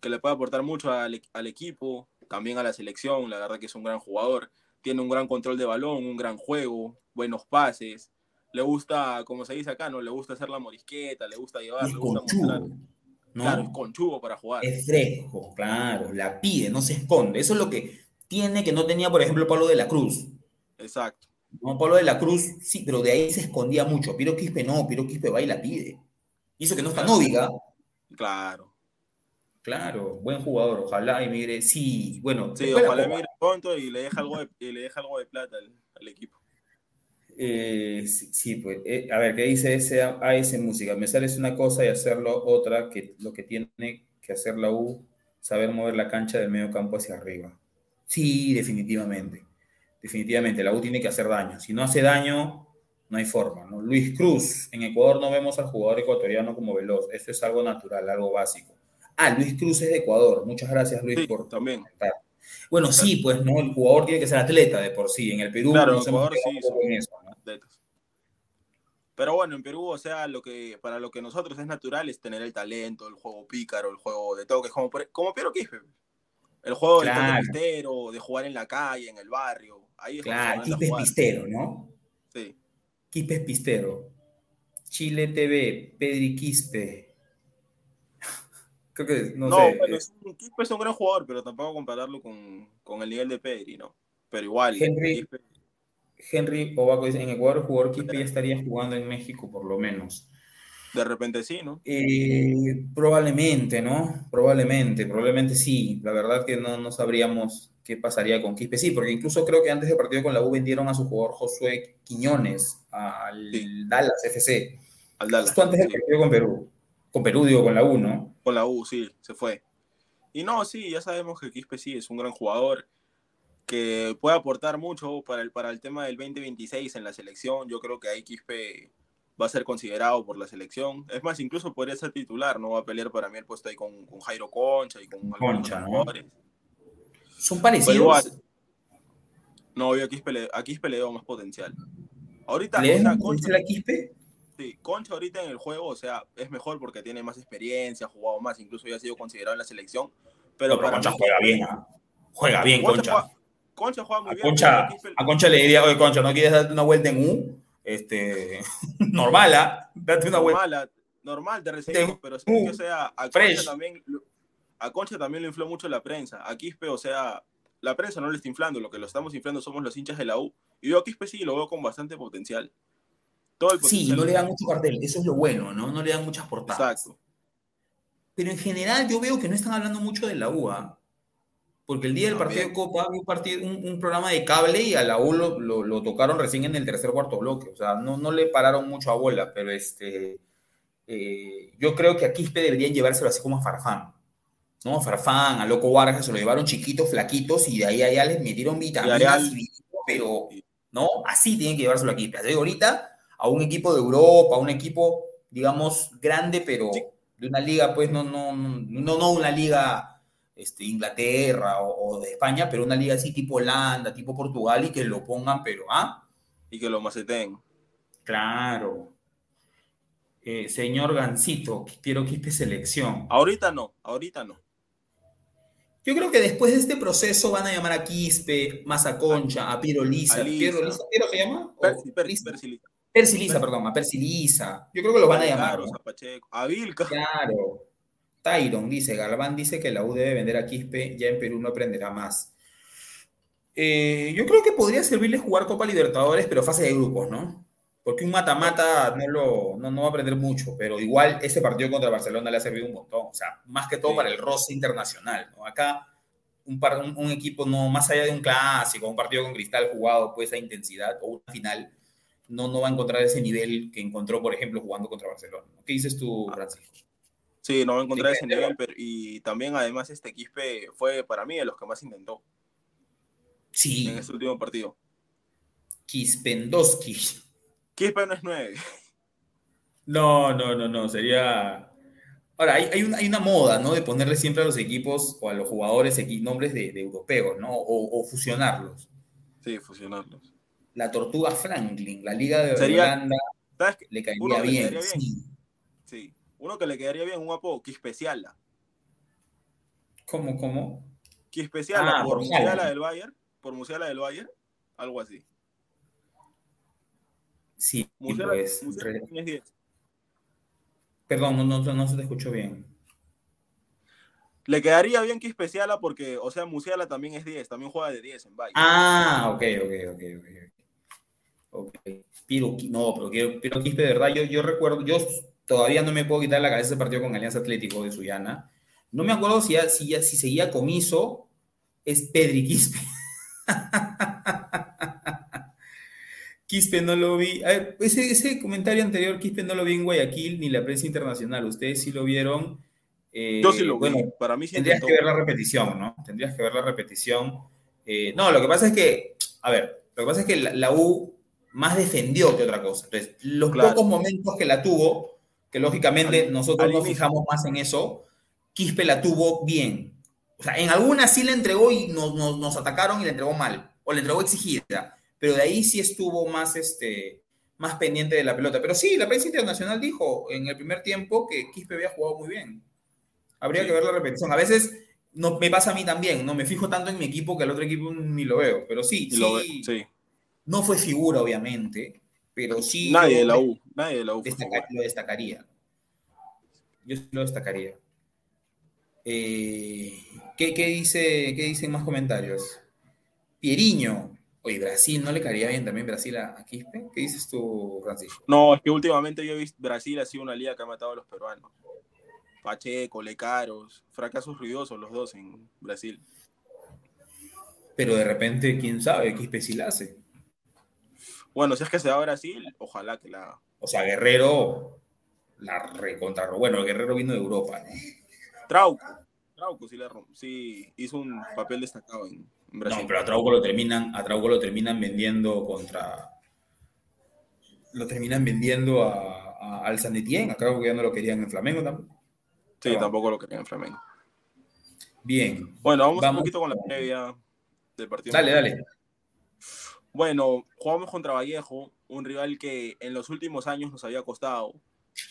que le puede aportar mucho al, e- al equipo, también a la selección. La verdad que es un gran jugador. Tiene un gran control de balón, un gran juego, buenos pases. Le gusta, como se dice acá, ¿no? Le gusta hacer la morisqueta, le gusta llevar, Es le gusta mostrar. ¿no? Claro, es conchudo para jugar. Es fresco, claro, la pide, no se esconde. Eso es lo que tiene que no tenía, por ejemplo, Pablo de la Cruz. Exacto. No, Pablo de la Cruz, sí, pero de ahí se escondía mucho. Piero Quispe no, Piero Quispe va y la pide. Y eso que no está Nóviga, Claro. claro, buen jugador, ojalá y mire, sí, bueno, Sí, ojalá mire pronto y le deja algo de, y le deja algo de plata al, al equipo. Eh, sí, sí, pues, eh, a ver, ¿qué dice ese AS Música? Me sales una cosa y hacerlo otra, que lo que tiene que hacer la U, saber mover la cancha del medio campo hacia arriba. Sí, definitivamente. Definitivamente, la U tiene que hacer daño. Si no hace daño, no hay forma, ¿no? Luis Cruz, en Ecuador no vemos al jugador ecuatoriano como veloz. Eso es algo natural, algo básico. Ah, Luis Cruz es de Ecuador. Muchas gracias, Luis, Sí, por también. comentar. Bueno, sí, pues, ¿no? El jugador tiene que ser atleta de por sí. En el Perú Claro, Ecuador sí, poco son- en eso, ¿no? atletas. Pero bueno, en Perú, o sea, lo que para lo que nosotros es natural es tener el talento, el juego pícaro, el juego de toques, como, por- como Piero Quispe. El juego del Claro. toque pistero, de jugar en la calle, en el barrio. Ahí es Claro, Quispe es pistero, ¿no? Sí. Quispe es pistero. Chile TV, Pedri Quispe. Creo que, no, No, sé. bueno, eh, es un, Quispe es un gran jugador, pero tampoco compararlo con, con el nivel de Pedri, ¿no? Pero igual, Henry- Quispe- Henry Ovaco dice, en Ecuador el jugador Quispe ya estaría jugando en México por lo menos. De repente sí, ¿no? Eh, probablemente, ¿no? Probablemente, probablemente sí. La verdad que no, no sabríamos qué pasaría con Quispe. Sí, porque incluso creo que antes del partido con la U vendieron a su jugador Josué Quiñones al Sí. Dallas FC. Al Dallas, Justo antes del sí. partido con Perú. Con Perú, digo, con la U, ¿no? Con la U, sí, se fue. Y no, sí, ya sabemos que Quispe sí es un gran jugador que puede aportar mucho para el, para el tema del 2026 en la selección. Yo creo que ahí Quispe va a ser considerado por la selección. Es más, incluso podría ser titular, ¿no? Va a pelear para mí el puesto ahí con, con Jairo Concha y con algunos Concha, ¿no? jugadores. Son Pero parecidos. igual, no, yo a Quispe, le, a Quispe le veo más potencial. Ahorita, ¿Le o ves sea, más Concha, potencial a Quispe? Sí, Concha ahorita en el juego, o sea, es mejor porque tiene más experiencia, ha jugado más, incluso ya ha sido considerado en la selección. Pero, No, pero para Concha mí, juega bien, ¿ah? Juega bien, Concha. Juega, Concha juega muy A bien. Concha, Quispe- a Concha le diría, oye, Concha, ¿no quieres darte una vuelta en U? Este, normal, ¿ah? Date una vuelta. normal, a- normal, te recibimos, pero sí, Uh, o sea, a. Concha, también, lo- a Concha también lo infló mucho la prensa. A Quispe, o sea, la prensa no lo está inflando, lo que lo estamos inflando somos los hinchas de la U. Y yo a Quispe sí lo veo con bastante potencial. Todo el Sí, no le dan mucho cartel, eso es lo bueno, ¿no? No le dan muchas portadas. Exacto. Pero en general yo veo que no están hablando mucho de la UA. Porque el día del partido de. Copa había un, partido, un, un programa de cable y a la U lo, lo- lo tocaron recién en el tercer cuarto bloque. O sea, no, no le pararon mucho a bola, pero este, eh, yo creo que a Quispe deberían llevárselo así como a Farfán. ¿no? A Farfán, a Loco Vargas, se lo llevaron chiquitos, flaquitos y de ahí a allá les metieron vitaminas, y pero ¿no? Así tienen que llevárselo a Quispe. Así, ahorita a un equipo de Europa, a un equipo, digamos, grande, pero Sí. de una liga, pues no, no, no, no, no una liga este, Inglaterra o, o de España, pero una liga así tipo Holanda, tipo Portugal y que lo pongan, pero, ¿ah? Y que lo maceten. Claro. Eh, señor Gancito, quiero Quispe selección. Ahorita no, ahorita no. Yo creo que después de este proceso van a llamar a Quispe, más a Piero Lisa. ¿Piero Lisa ¿Piero se llama? ¿O Percy, Percy, Lisa? Percy Lisa. Percy Lisa, Percy. perdón, a Percy Lisa. Yo creo que lo van a llamar. Carlos, ¿no? a Pacheco, a Vilca. Claro. Tyron dice, Galván dice que la U debe vender a Quispe, ya en Perú no aprenderá más. Eh, yo creo que podría servirle jugar Copa Libertadores, pero fase de grupos, ¿no? Porque un mata-mata no, lo, no, no va a aprender mucho, pero igual ese partido contra Barcelona le ha servido un montón. O sea, más que todo Sí. para el roce internacional, ¿no? Acá un, par- un, un equipo, no más allá de un clásico, un partido con cristal jugado, pues esa intensidad, o una final, no, no va a encontrar ese nivel que encontró, por ejemplo, jugando contra Barcelona. ¿Qué dices tú, Francisco? Sí, no va a encontrar Sí, ese nivel, pero, y también además este Quispe fue para mí de los que más intentó Sí, en este último partido. Kispendowski. Quispe no es nueve. No, no, no, no, sería... Ahora, hay, hay, una, hay una moda, ¿no? De ponerle siempre a los equipos o a los jugadores nombres de, de europeos, ¿no? O, o fusionarlos. Sí, fusionarlos. La Tortuga Franklin, la Liga de Sería- Holanda, le caería bien. bien. sí. Sí. Uno que le quedaría bien, un apodo, Quispeciala. ¿Cómo, cómo? Quispeciala Ah, por Musiala del Bayern, por Musiala del Bayern, algo así. Sí, Musiala, pues. Musiala re- también es 10. Perdón, no, no, no se te escuchó bien. Le quedaría bien Quispeciala porque, o sea, Musiala también es 10, también juega de 10 en Bayern. Ah, ok, ok, ok, ok. Ok. Piro, no, pero quiero, Piro Quispe, de verdad, yo, yo recuerdo, yo todavía no me puedo quitar la cabeza ese partido con Alianza Atlético de Sullana. No me acuerdo si, ya, si, ya, si seguía comiso, es Pedri Quispe. Quispe no lo vi. A ver, ese, ese comentario anterior, Quispe no lo vi en Guayaquil ni la prensa internacional. Ustedes sí lo vieron. Eh, Yo sí lo vi. bueno, Para mí sí Tendrías intentó. que ver la repetición, ¿no? Tendrías que ver la repetición. Eh, no, lo que pasa es que, a ver, lo que pasa es que la, la U más defendió que otra cosa. Entonces, los Claro. pocos momentos que la tuvo, que lógicamente nosotros nos fijamos más en eso, Quispe la tuvo bien. O sea, en algunas sí la entregó y nos, nos, nos atacaron y la entregó mal, o la entregó exigida, pero de ahí sí estuvo más, este, más pendiente de la pelota. Pero sí, la prensa internacional dijo en el primer tiempo que Quispe había jugado muy bien. Habría Sí. que ver la repetición. A veces no, me pasa a mí también, no me fijo tanto en mi equipo que al otro equipo ni lo veo, pero sí, Y lo sí, sí. no fue figura, obviamente, pero sí Nadie de la U. Nadie de la U. destaca- lo destacaría. Yo sí lo destacaría. Eh, ¿qué, qué dice, ¿Qué dicen más comentarios? Pieriño. Oye, Brasil, ¿no le caería bien también Brasil a, a Quispe? ¿Qué dices tú, Francisco? No, es que últimamente yo he visto Brasil ha sido una liga que ha matado a los peruanos. Pacheco, Lecaros, fracasos ruidosos los dos en Brasil. Pero de repente, quién sabe, Quispe sí la hace. Bueno, si es que se va a Brasil, ojalá que la. O sea, Guerrero la recontra. Bueno, Guerrero vino de Europa, ¿no? Trauco. Trauco sí, la sí hizo un papel destacado en, en Brasil. No, pero a Trauco lo terminan, a Trauco lo terminan vendiendo contra. Lo terminan vendiendo a, a- al San Etienne. A Trauco ya no lo querían en Flamengo tampoco. sí, pero- tampoco lo quería en Flamengo. Bien. Bueno, vamos, Vamos. un poquito con la previa del partido. Dale, dale. Bueno, jugamos contra Vallejo, un rival que en los últimos años nos había costado,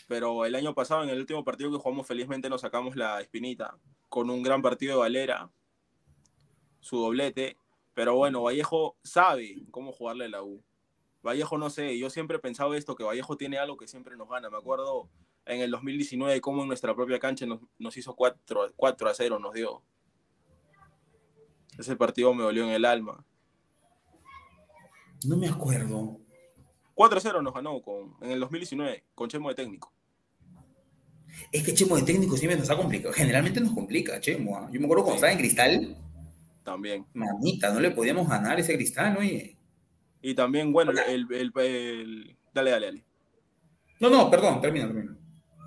pero el año pasado, en el último partido que jugamos, felizmente nos sacamos la espinita con un gran partido de Valera, su doblete. Pero bueno, Vallejo sabe cómo jugarle a la U. Vallejo, no sé, yo siempre he pensado esto, que Vallejo tiene algo que siempre nos gana. Me acuerdo en el 2019 cómo en nuestra propia cancha nos, hizo 4, 4 a 0, nos dio. Ese partido me dolió en el alma. No me acuerdo. 4-0 nos ganó con, en el 2019 con Chemo de técnico. Es que Chemo de técnico siempre nos ha complicado. Generalmente nos complica, Chemo. ¿ah? Yo me acuerdo cuando estaba en Cristal, También. mamita, no le podíamos ganar ese Cristal, oye. Y también, bueno, el, el- el- Dale, dale, dale. No, no, perdón, termina, termina.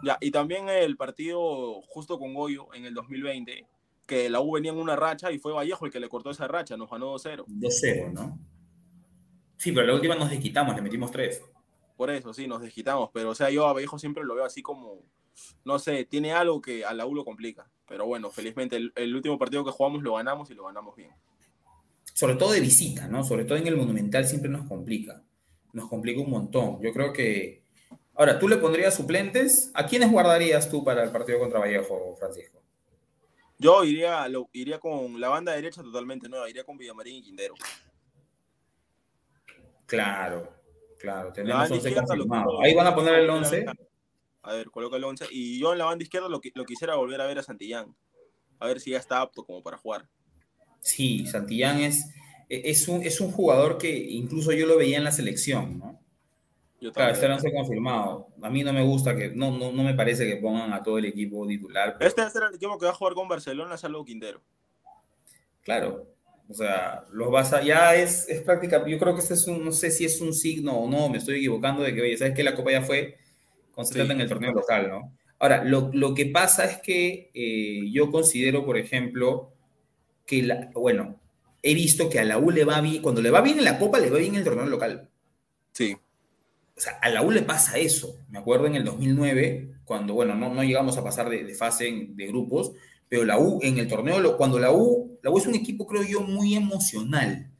Ya, y también el partido justo con Goyo en el 2020, que la U venía en una racha y fue Vallejo el que le cortó esa racha, nos ganó 2-0. 2-0, ¿no? Sí, pero la última nos desquitamos, le metimos 3. Por eso, sí, nos desquitamos. Pero, o sea, yo a Vallejo siempre lo veo así como, no sé, tiene algo que a la U lo complica. Pero bueno, felizmente el, el último partido que jugamos lo ganamos y lo ganamos bien. Sobre todo de visita, ¿no? Sobre todo en el Monumental siempre nos complica. Nos complica un montón. Yo creo que. Ahora, ¿tú le pondrías suplentes? ¿A quiénes guardarías tú para el partido contra Vallejo, Francisco? Yo iría, lo, iría con la banda derecha totalmente nueva, iría con Villamarín y Quintero. Claro, claro. La Tenemos banda 11 izquierda lo- confirmados. Ahí van a poner el 11. A ver, coloca el 11. Y yo en la banda izquierda lo, lo quisiera volver a ver a Santillán. A ver si ya está apto como para jugar. Sí, Santillán es, es, un, es un jugador que incluso yo lo veía en la selección, ¿no? Yo Claro, este no se ha confirmado. A mí no me gusta que, no, no, no me parece que pongan a todo el equipo titular. pero- Este va a ser el equipo que va a jugar con Barcelona, salvo Quintero. Claro. O sea, los vas a, ya es, es práctica. Yo creo que este es un, no sé si es un signo o no, me estoy equivocando de que, oye, ¿sabes que La Copa ya fue, concéntrate Sí. en el torneo local, ¿no? Ahora, lo, lo que pasa es que eh, yo considero, por ejemplo, que, la, bueno, he visto que a la U le va bien, cuando le va bien en la Copa, le va bien en el torneo local. Sí. O sea, a la U le pasa eso. Me acuerdo en el 2009, cuando, bueno, no, no llegamos a pasar de, de fase en- de grupos, pero la U en el torneo, cuando la U, la U es un equipo, creo yo, muy emocional,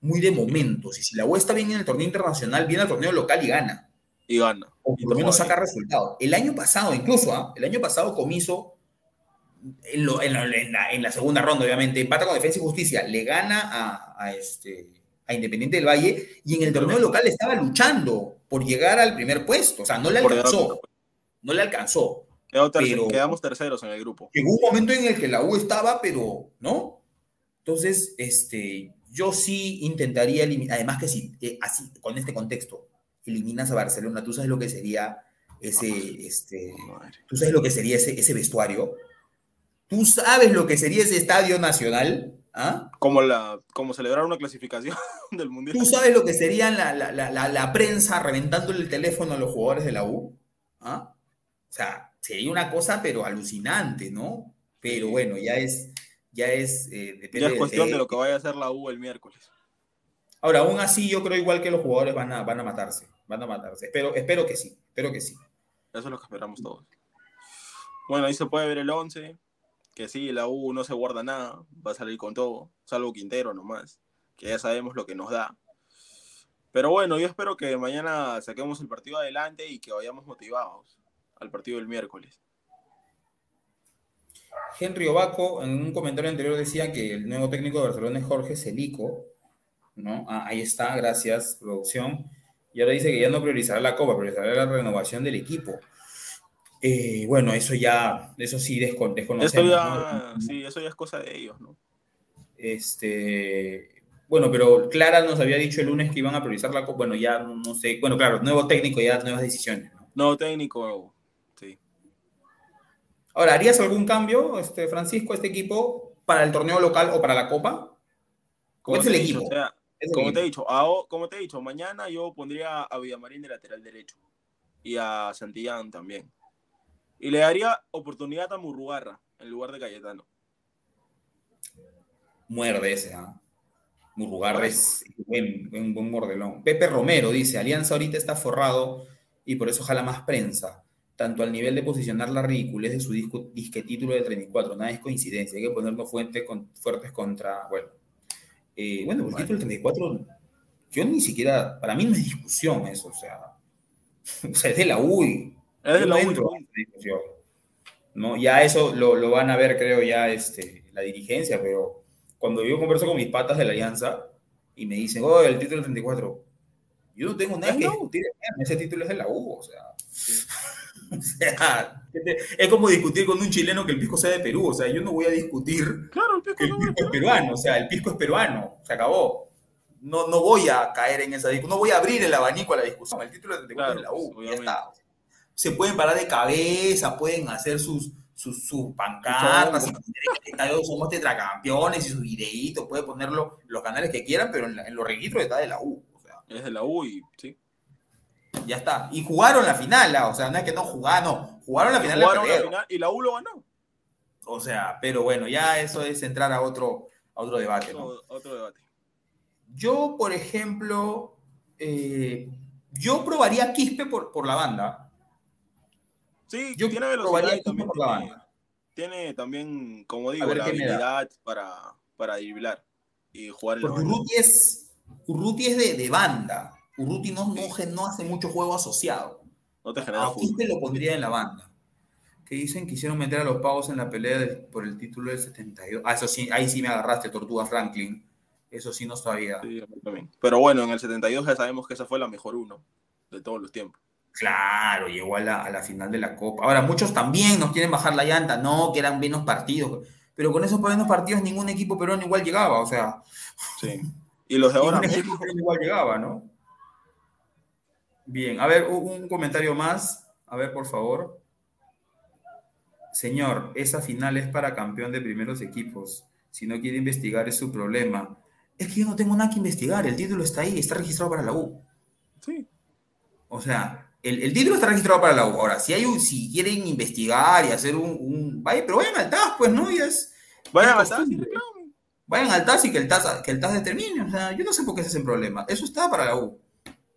muy de momentos. Y si la U está bien en el torneo internacional, viene al torneo local y gana. Y gana. O por lo menos saca resultados. El año pasado, incluso, ¿ah? el año pasado Comiso, en, lo- en la, en la- en la segunda ronda, obviamente, empata con Defensa y Justicia, le gana a, a este, a Independiente del Valle y en el torneo local estaba luchando por llegar al primer puesto. O sea, no le alcanzó. No le alcanzó. Pero- Quedamos terceros en el grupo. Llegó un momento en el que la U estaba, pero no. Entonces, este, yo sí intentaría eliminar, además que si, eh, así, con este contexto, eliminas a Barcelona, tú sabes lo que sería ese, este, Madre. tú sabes lo que sería ese, ese vestuario, tú sabes lo que sería ese estadio nacional, ¿ah? Como, la, como celebrar una clasificación del Mundial. Tú sabes lo que sería la, la, la, la, la prensa reventándole el teléfono a los jugadores de la U, ¿ah? O sea, sería una cosa, pero alucinante, ¿no? Pero bueno, ya es, ya es, eh, Ya es cuestión de- de lo que vaya a hacer la U el miércoles. Ahora, aún así, yo creo igual que los jugadores van a, van a matarse, van a matarse. Espero, espero que sí, espero que sí. Eso es lo que esperamos todos. Bueno, ahí se puede ver el 11. Que sí, la U no se guarda nada. Va a salir con todo. Salvo Quintero nomás. Que ya sabemos lo que nos da. Pero bueno, yo espero que mañana saquemos el partido adelante y que vayamos motivados al partido del miércoles. Henry Obaco, en un comentario anterior, decía que el nuevo técnico de Barcelona es Jorge Celico, ¿no? Ah, ahí está, gracias, producción. Y ahora dice que ya no priorizará la Copa, priorizará la renovación del equipo. Eh, bueno, eso ya, eso sí descon- desconocemos. Esto ya, ¿no? sí, eso ya es cosa de ellos, ¿no? Este, bueno, pero Clara nos había dicho el lunes que iban a priorizar la Copa. Bueno, ya no, sé. Bueno, claro, nuevo técnico, ya nuevas decisiones. ¿no? No, técnico. Ahora, ¿harías algún cambio, este, Francisco, a este equipo para el torneo local o para la Copa? Como es el he dicho, equipo. o sea, Es el como te equipo. he dicho, a- como te he dicho, mañana yo pondría a Villamarín de lateral derecho y a Santillán también. Y le daría oportunidad a Murrugarra en lugar de Cayetano. Muerde ese, ¿ah? Murrugarra Por es buen, buen, buen mordelón. Pepe Romero dice, Alianza ahorita está forrado y por eso jala más prensa, tanto al nivel de posicionar la ridiculez de su disco, disque título de 34, nada es coincidencia, hay que ponernos fuentes, con, fuertes contra, bueno, eh, bueno, el título del 34, yo ni siquiera, para mí no es discusión eso, o sea, o sea, es de la UI, Es de la no U, entro en esa discusión. ¿no? Ya eso lo, lo van a ver, creo, ya este, la dirigencia, pero cuando yo converso con mis patas de la Alianza y me dicen, oh, el título del 34, yo no tengo nada que U. discutir, ese título es de la U, o sea. o sea, es como discutir con un chileno que el pisco sea de Perú, o sea, yo no voy a discutir Claro, el Pico que el no, pisco es peruano, o sea, el pisco es peruano, se acabó. no, no voy a caer en esa discusión, no voy a abrir el abanico a la discusión. El título 34 Claro, es la U, ya está. Se pueden parar de cabeza, pueden hacer sus, sus, sus pancartas, y poner en el estadio somos tetracampeones y sus videitos, puede ponerlo los canales que quieran, pero en, la- en los registros está de la U. O sea, Es de la U y sí. Ya está. Y jugaron la final, ah, o sea, no es que no jugaron, no, jugaron la final, la Jugaron la final y la U lo ganó. O sea, pero bueno, ya eso es entrar a otro, a otro debate, ¿no? Otro, otro debate. Yo, por ejemplo, eh, yo probaría Quispe por, por la banda. Sí, Yo tiene velocidad y también por la tiene, banda. tiene también, como digo, la habilidad para, para driblar y jugar la Porque. Urruti es, Urruti es de, de banda. Urruti no, hace mucho juego asociado. No te genera. Quispe lo pondría en la banda. Que dicen que hicieron meter a los pavos en la pelea por el título del 72. Ah, eso sí, ahí sí me agarraste, Tortuga Franklin. Eso sí no sabía. Sí. Pero bueno, en el 72 ya sabemos que esa fue la mejor uno de todos los tiempos. Claro, llegó a la, a la final de la Copa. Ahora, muchos también nos quieren bajar la llanta, no, que eran menos partidos. Pero con esos menos partidos ningún equipo peruano igual llegaba, o sea, Sí. Y los de ahora, ningún equipo peruano igual llegaba, ¿no? Bien, a ver, un, comentario más. A ver, por favor. Señor, esa final es para campeón de primeros equipos. Si no quiere investigar es su problema. Es que yo no tengo nada que investigar, el título está ahí, está registrado para la U. sí. O sea, el, el título está registrado para la U. Ahora, si hay un, si quieren investigar y hacer un, un vaya, pero vayan al TAS, pues, ¿no? Ya es, Vayan es a estar costumbre. Vayan al TAS y que el TAS, que el TAS determine. O sea, yo no sé por qué se hacen problemas. Eso está para la U,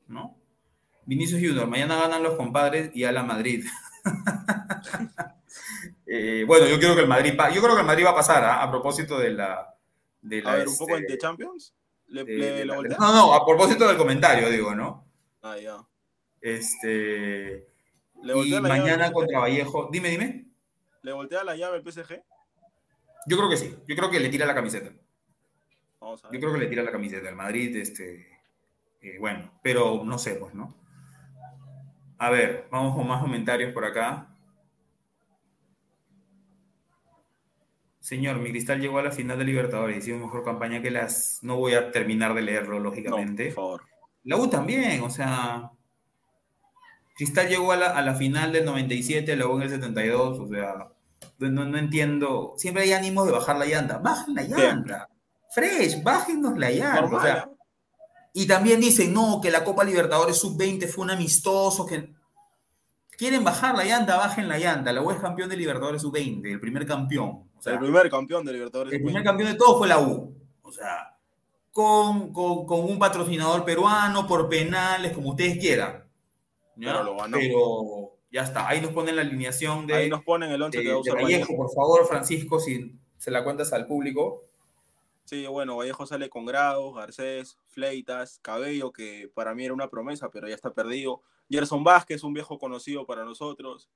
¿no? Vinicius Junior, mañana ganan los compadres y a la Madrid. Eh, bueno, yo creo que el Madrid, yo creo que el Madrid va a pasar, ¿ah? a propósito de la, de la, A ver, un poco en The Champions. ¿Le, de- la- no, no, a propósito del comentario, digo, ¿no? Ah, ya. Este, ¿Le y mañana contra Vallejo, dime, dime. ¿Le voltea la llave al PSG? Yo creo que sí. Yo creo que le tira la camiseta. Vamos a Yo creo que le tira la camiseta. El Madrid, este. eh, bueno, pero no sé, pues, ¿no? A ver, vamos con más comentarios por acá. Señor, mi cristal llegó a la final de Libertadores. Hicimos mejor campaña que las. No voy a terminar de leerlo, No, lógicamente. por favor. La U también, o sea. Cristal llegó a la, a la final del 97, la U en el 72, o sea. No, no entiendo. Siempre hay ánimos de bajar la llanta. Bajen la llanta. Fresh, bájenos la llanta. Normal, o sea. Y también dicen, no, que la Copa Libertadores Sub-20 fue un amistoso, que quieren bajar la llanta, bajen la llanta. La U es campeón de Libertadores Sub-20, el primer campeón. O sea, el primer campeón de Libertadores. el primer campeón de todo fue la U. O sea, con, con- con un patrocinador peruano, por penales, como ustedes quieran. ¿ya? Pero lo ganó. Pero ya está. Ahí nos ponen la alineación de, Ahí nos ponen el 11 de- de Vallejo. Vallejo. Por favor, Francisco, si se la cuentas al público. Sí, bueno, Vallejo sale con Grados, Garcés, Fleitas, Cabello, que para mí era una promesa, pero ya está perdido. Gerson Vázquez, un viejo conocido para nosotros.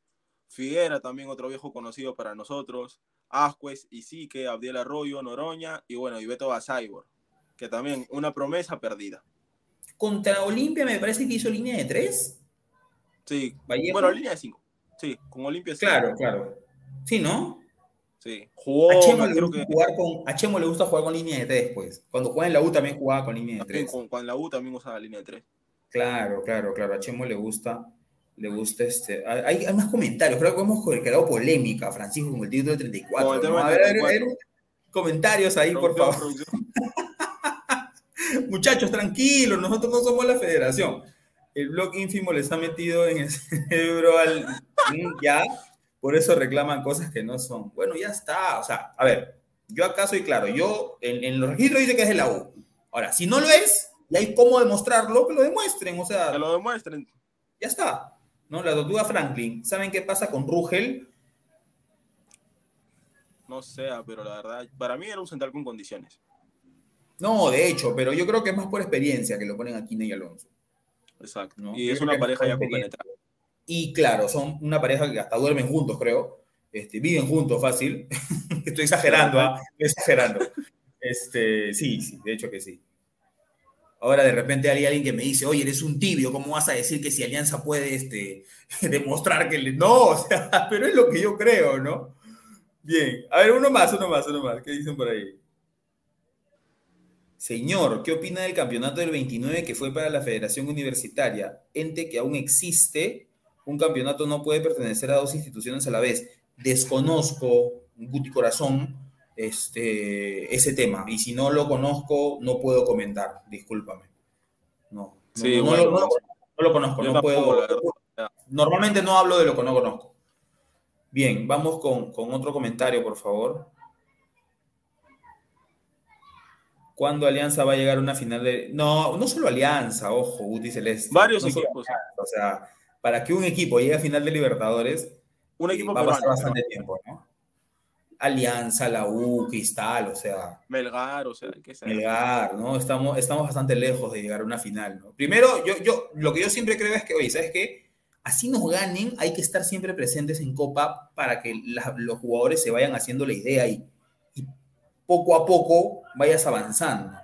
Figuera, también otro viejo conocido para nosotros. Ascuez, Isique, Abdiel Arroyo, Noroña y bueno, y Beto Basaibor, que también una promesa perdida. Contra Olimpia me parece que hizo línea de tres. Sí, Vallejo. bueno, línea de 5. Sí, con Olimpia. Claro, claro. Sí, ¿no? Sí, jugó, A Chemo, le creo gusta que jugar con, a Chemo le gusta jugar con línea de tres, pues. Cuando jugaba en la U también jugaba con línea de también tres. con, con la U también usaba línea de 3. Claro, claro, claro. A Chemo le gusta, le gusta este. Hay, hay más comentarios. Creo que hemos creado polémica, Francisco, con el título de 34. Con el ¿no? tema A ver, a ver, 34. a ver, comentarios ahí, por favor. Muchachos, tranquilos, nosotros no somos la federación. El blog ínfimo les ha metido en el cerebro al. Ya, por eso reclaman cosas que no son. Bueno, ya está. O sea, a ver, yo acá soy claro. Yo, en, en los registros dice que es de la U. Ahora, si no lo es, y hay cómo demostrarlo, que lo demuestren. O sea, Que lo demuestren. ya está. ¿no? La tortuga Franklin. ¿Saben qué pasa con Rugel? No sea, pero la verdad, para mí era un central con condiciones. No, de hecho, pero yo creo que es más por experiencia que lo ponen aquí y Alonso. Exacto. No, y es una pareja ya compenetrada. Y claro, son una pareja que hasta duermen juntos, creo. Este, viven juntos fácil. Estoy exagerando, ¿ah? Exagerando. Este, sí, sí, de hecho que sí. Ahora de repente hay alguien que me dice, oye, eres un tibio, ¿cómo vas a decir que si Alianza puede este, demostrar que. No, pero es lo que yo creo, ¿no? Bien, a ver, uno más, uno más, uno más. ¿Qué dicen por ahí? Señor, ¿qué opina del campeonato del 29 que fue para la Federación Universitaria? Ente que aún existe, un campeonato no puede pertenecer a dos instituciones a la vez. Desconozco, Guti Corazón, este, ese tema. Y si no lo conozco, no puedo comentar. Discúlpame. No, no, Sí, no, bueno, no, no, no lo conozco. No puedo. Normalmente no hablo de lo que no conozco. Bien, vamos con, con otro comentario, por favor. ¿Cuándo Alianza va a llegar a una final de.? No, no solo Alianza, ojo, Guti Celeste. Varios equipos. Alianza, o sea, para que un equipo llegue a final de Libertadores, Un equipo va a pasar bastante tiempo, ¿no? Alianza, la U, Cristal, o sea, Melgar, o sea, que sea. Melgar, ¿no? Estamos, estamos bastante lejos de llegar a una final, ¿no? Primero, yo, yo, lo que yo siempre creo es que, oye, ¿sabes qué? Así nos ganen, hay que estar siempre presentes en Copa para que la- los jugadores se vayan haciendo la idea y, y poco a poco vayas avanzando,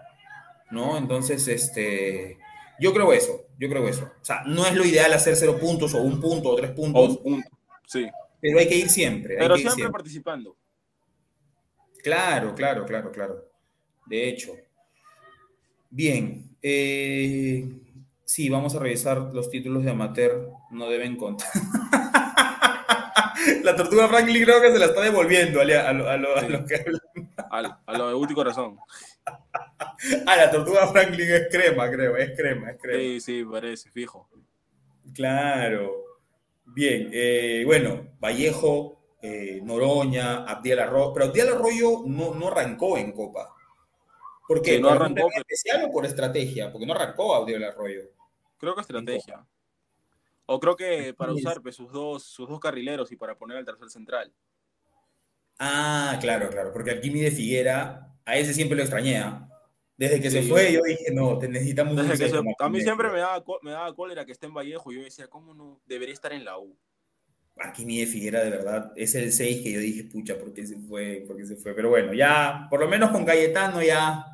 ¿no? Entonces, este, yo creo eso, yo creo eso. O sea, no es lo ideal hacer cero puntos o un punto o tres O puntos, un- sí. pero hay que ir siempre. Pero siempre participando. Claro, claro, claro, claro. De hecho. Bien. eh, sí, vamos a revisar los títulos de amateur. No deben contar. la tortuga Franklin creo que se la está devolviendo a, a lo- a lo- a Sí. lo que habla. Al- A, lo de Guti Corazón. Ah, la tortuga Franklin es crema, creo. Es crema, es crema. Sí, sí, parece, fijo. Claro. Bien. eh, bueno, Vallejo, eh, Noroña, Abdiel Arroyo. Pero Abdiel Arroyo no, no arrancó en Copa. ¿Por qué? Sí, no ¿Por arrancó, pero- especial o por estrategia? Porque no arrancó Abdiel Arroyo. Creo que estrategia. O creo que para usar pues, sus, dos, sus dos carrileros y para poner al tercer central. Ah, claro, claro. Porque al Kimi de Figuera, a ese siempre lo extrañé. ¿ah? Desde que se fue, yo dije, no, te necesitamos un se- a mí siempre me daba, me daba cólera que esté en Vallejo. Yo decía, ¿cómo no? Debería estar en la U. A Kimi de Figuera, de verdad, es el 6 que yo dije, pucha, ¿por qué se fue? ¿Por qué se fue? Pero bueno, ya, por lo menos con Cayetano ya,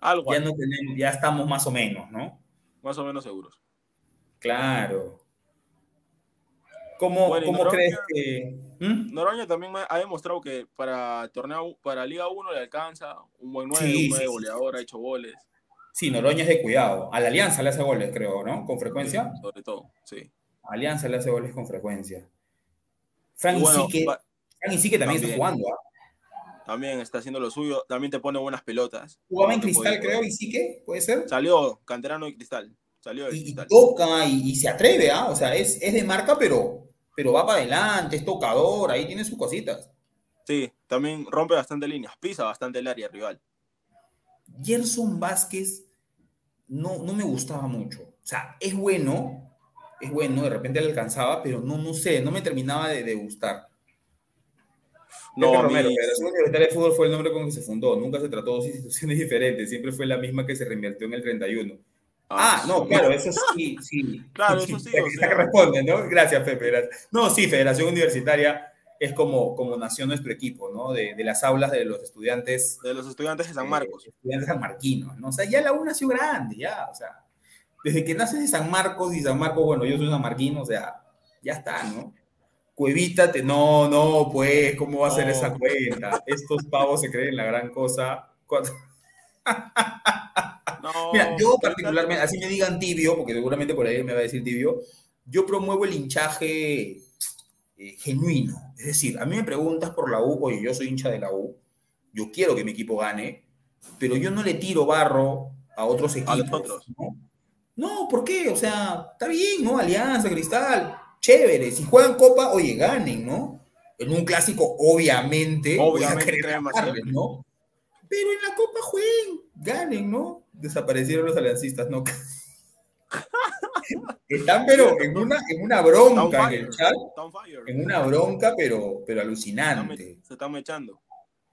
Algo, ya, así, no tenemos, ya estamos más o menos, ¿no? más o menos seguros. Claro. ¿Cómo, Bueno, y cómo Noroña- crees que...? ¿Mm? Noroña también ha demostrado que para torneo, para Liga 1 le alcanza un buen 9, Sí, un 9 sí, sí, goleador, ha hecho goles. Sí, Noroña es de cuidado. A la Alianza le hace goles, creo, ¿no? Con frecuencia. Sobre todo, sí. A Alianza le hace goles con frecuencia. Frank Y bueno, Isique, va- Frank Isique también, está también. jugando, ¿ah? también está haciendo lo suyo, también te pone buenas pelotas. Jugaba en Cristal, creo, Isique, ¿puede ser? Salió canterano de Cristal, salió de Y, y Cristal. toca y, y se atreve, ¿ah? O sea, es, es de marca, pero, pero va para adelante, es tocador, ahí tiene sus cositas. Sí, también rompe bastante líneas, pisa bastante el área rival. Gerson Vázquez no, no me gustaba mucho. O sea, es bueno, es bueno, de repente le alcanzaba, pero no, no sé, no me terminaba de, de gustar. No, Pepe mí- Romero, Federación Universitaria de Fútbol fue el nombre con que se fundó. Nunca se trató de dos instituciones diferentes, siempre fue la misma que se reinvirtió en el 31. Ah, no, claro, eso sí, sí. Claro, eso sí, o sea. que responde, ¿no? Gracias, Pepe. gracias. No, sí, Federación Universitaria es como, como nació nuestro equipo, ¿no? De, de las aulas de los estudiantes. De los estudiantes de San eh, Marcos. estudiantes sanmarquinos, ¿no? O sea, ya la U nació grande, ya, o sea. Desde que naces de San Marcos y San Marcos, bueno, yo soy sanmarquino, o sea, ya está, ¿no? Cuevita, te, no, no, pues, ¿cómo va a ser No. esa cuenta? Estos pavos se creen la gran cosa. No, Mira, yo particularmente, así me digan tibio, porque seguramente por ahí me va a decir tibio, yo promuevo el hinchaje eh, genuino. Es decir, a mí me preguntas por la U, oye, yo soy hincha de la U, yo quiero que mi equipo gane, pero yo no le tiro barro a otros equipos. otros. ¿no? No, ¿por qué? O sea, está bien, ¿no? Alianza, Cristal, chévere. Si juegan Copa, oye, ganen, ¿no? En un clásico, obviamente, voy a Obviamente querer ganarles. ¿no? Pero en la Copa jueguen, ganen, ¿no? Desaparecieron los aliancistas, ¿no? Están, pero en una, en una bronca en el chat, en una bronca, pero, pero alucinante. Se están mechando.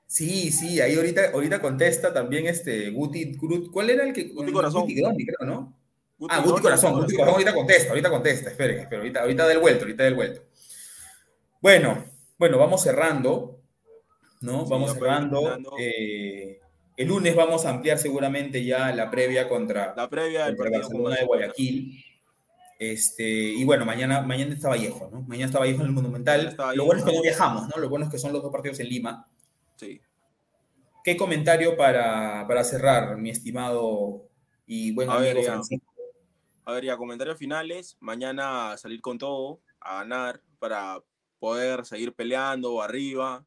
Sí, sí, ahí ahorita, ahorita contesta también este Guti, Gru- ¿cuál era el que? Guti Corazón. Guti Groni, creo, ¿no? Ah, Guti Corazón, Guti Corazón ahorita contesta, ahorita contesta, esperen, esperen, ahorita, ahorita del vuelto, ahorita del vuelto. Bueno, bueno, vamos cerrando, ¿no? Sí, vamos cerrando. eh, el lunes vamos a ampliar seguramente ya la previa contra, La previa contra Barcelona de. Guayaquil. Este, y bueno, mañana, mañana está Vallejo, ¿no? Mañana está Vallejo en el Monumental. Lo bueno es que ¿no? viajamos, ¿no? Lo bueno es que son los dos partidos en Lima. Sí. ¿Qué comentario para, para cerrar, mi estimado y buen A ver, amigo ya. Francisco? A ver, ya, comentarios finales. Mañana salir con todo, a ganar, para poder seguir peleando arriba,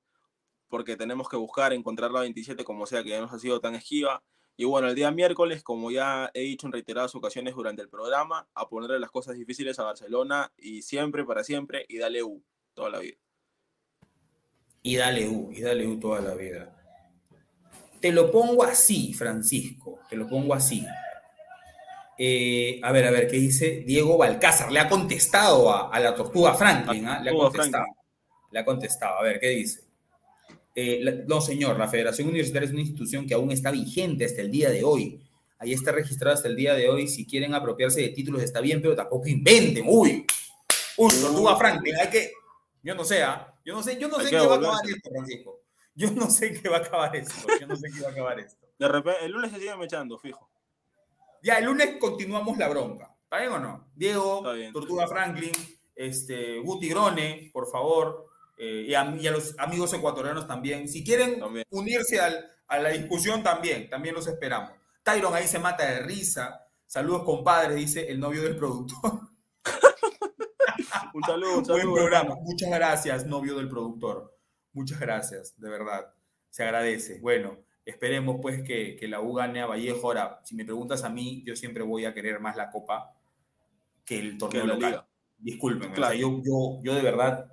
porque tenemos que buscar encontrar la 27 como sea, que ya nos ha sido tan esquiva. Y bueno, el día miércoles, como ya he dicho en reiteradas ocasiones durante el programa, a ponerle las cosas difíciles a Barcelona y siempre, para siempre, y dale U toda la vida. Y dale U, y dale U toda la vida. Te lo pongo así, Francisco, te lo pongo así. Eh, a ver, a ver, ¿qué dice Diego Balcázar? Le ha contestado a, a la tortuga Franklin, ¿ah? Le ha contestado. Le ha contestado. A ver, ¿qué dice? Eh, la- no, señor, la Federación Universitaria es una institución que aún está vigente hasta el día de hoy. Ahí está registrada hasta el día de hoy. Si quieren apropiarse de títulos está bien, pero tampoco inventen. Uy, uy, Tortuga Franklin, hay que. Yo no sé, ¿ah? Yo no sé, yo no sé qué va a acabar esto, Francisco. Yo no sé qué va a acabar esto. Yo no sé qué va a acabar esto. De repente, el lunes se sigue echando, fijo. Ya, el lunes continuamos la bronca. ¿Está bien o no? Diego, bien. Tortuga Franklin, este, Guti Grone, por favor, eh, y, a, y a los amigos ecuatorianos también. Si quieren También. unirse al- a la discusión, también, también los esperamos. Tyron ahí se mata de risa. Saludos, compadres, dice el novio del productor. Un saludo, un Buen programa. Muchas gracias, novio del productor. Muchas gracias, de verdad. Se agradece. Bueno, esperemos pues que, que la U gane a Vallejo. Ahora, si me preguntas a mí, yo siempre voy a querer más la Copa que el torneo Que la local. liga. Discúlpenme. Claro. o sea, yo, yo, yo de verdad.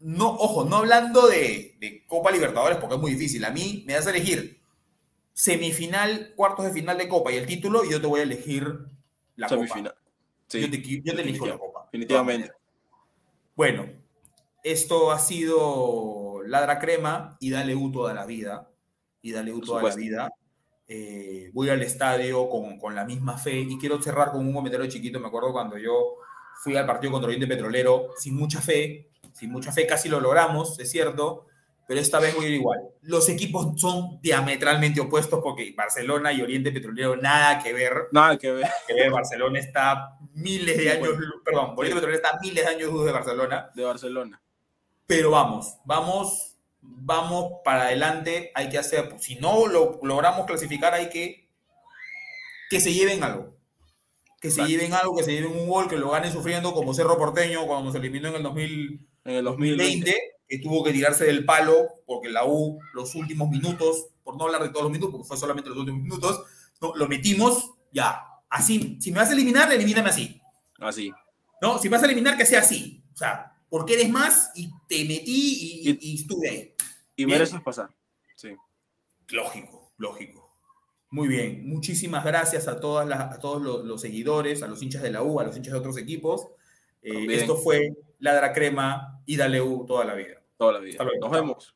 No, ojo, no hablando de, de Copa Libertadores porque es muy difícil. A mí me das a elegir semifinal, cuartos de final de Copa y el título, y yo te voy a elegir la Semifinal. Copa. Sí, yo te, qui- yo te elijo la Copa. definitivamente. Bueno, esto ha sido Ladra Crema y Dale U toda la vida. Y Dale U toda la vida. Eh, voy al estadio con, con la misma fe y quiero cerrar con un comentario chiquito. Me acuerdo cuando yo fui al partido contra Oriente Petrolero sin mucha fe, sin mucha fe casi lo logramos, es cierto, pero esta vez voy a ir igual. Los equipos son diametralmente opuestos porque Barcelona y Oriente Petrolero nada que ver. Nada que ver. Que ver, Barcelona está miles de años, luz- perdón, Oriente Petrolero está miles de años de Barcelona, de Barcelona. pero vamos, vamos, vamos para adelante, hay que hacer, pues, si no lo logramos clasificar, hay que que se lleven algo, que se lleven algo, que se lleven un gol, que lo ganen sufriendo como Cerro Porteño cuando nos eliminó en el 2000, En el 2020. 20, que tuvo que tirarse del palo porque la U, los últimos minutos, por no hablar de todos los minutos, porque fue solamente los últimos minutos, no, lo metimos, ya, así. Si me vas a eliminar, elimíname así. Así. ¿No? Si me vas a eliminar, que sea así. O sea, porque eres más y te metí y, y- y estuve ahí. Y Bien. mereces pasar. Sí. Lógico, lógico. Muy bien, muchísimas gracias a, todas las, a todos los, los seguidores, a los hinchas de la U, a los hinchas de otros equipos. Eh, esto fue Ladra Crema y Dale U toda la vida. Toda la vida. Hasta luego. Nos vemos.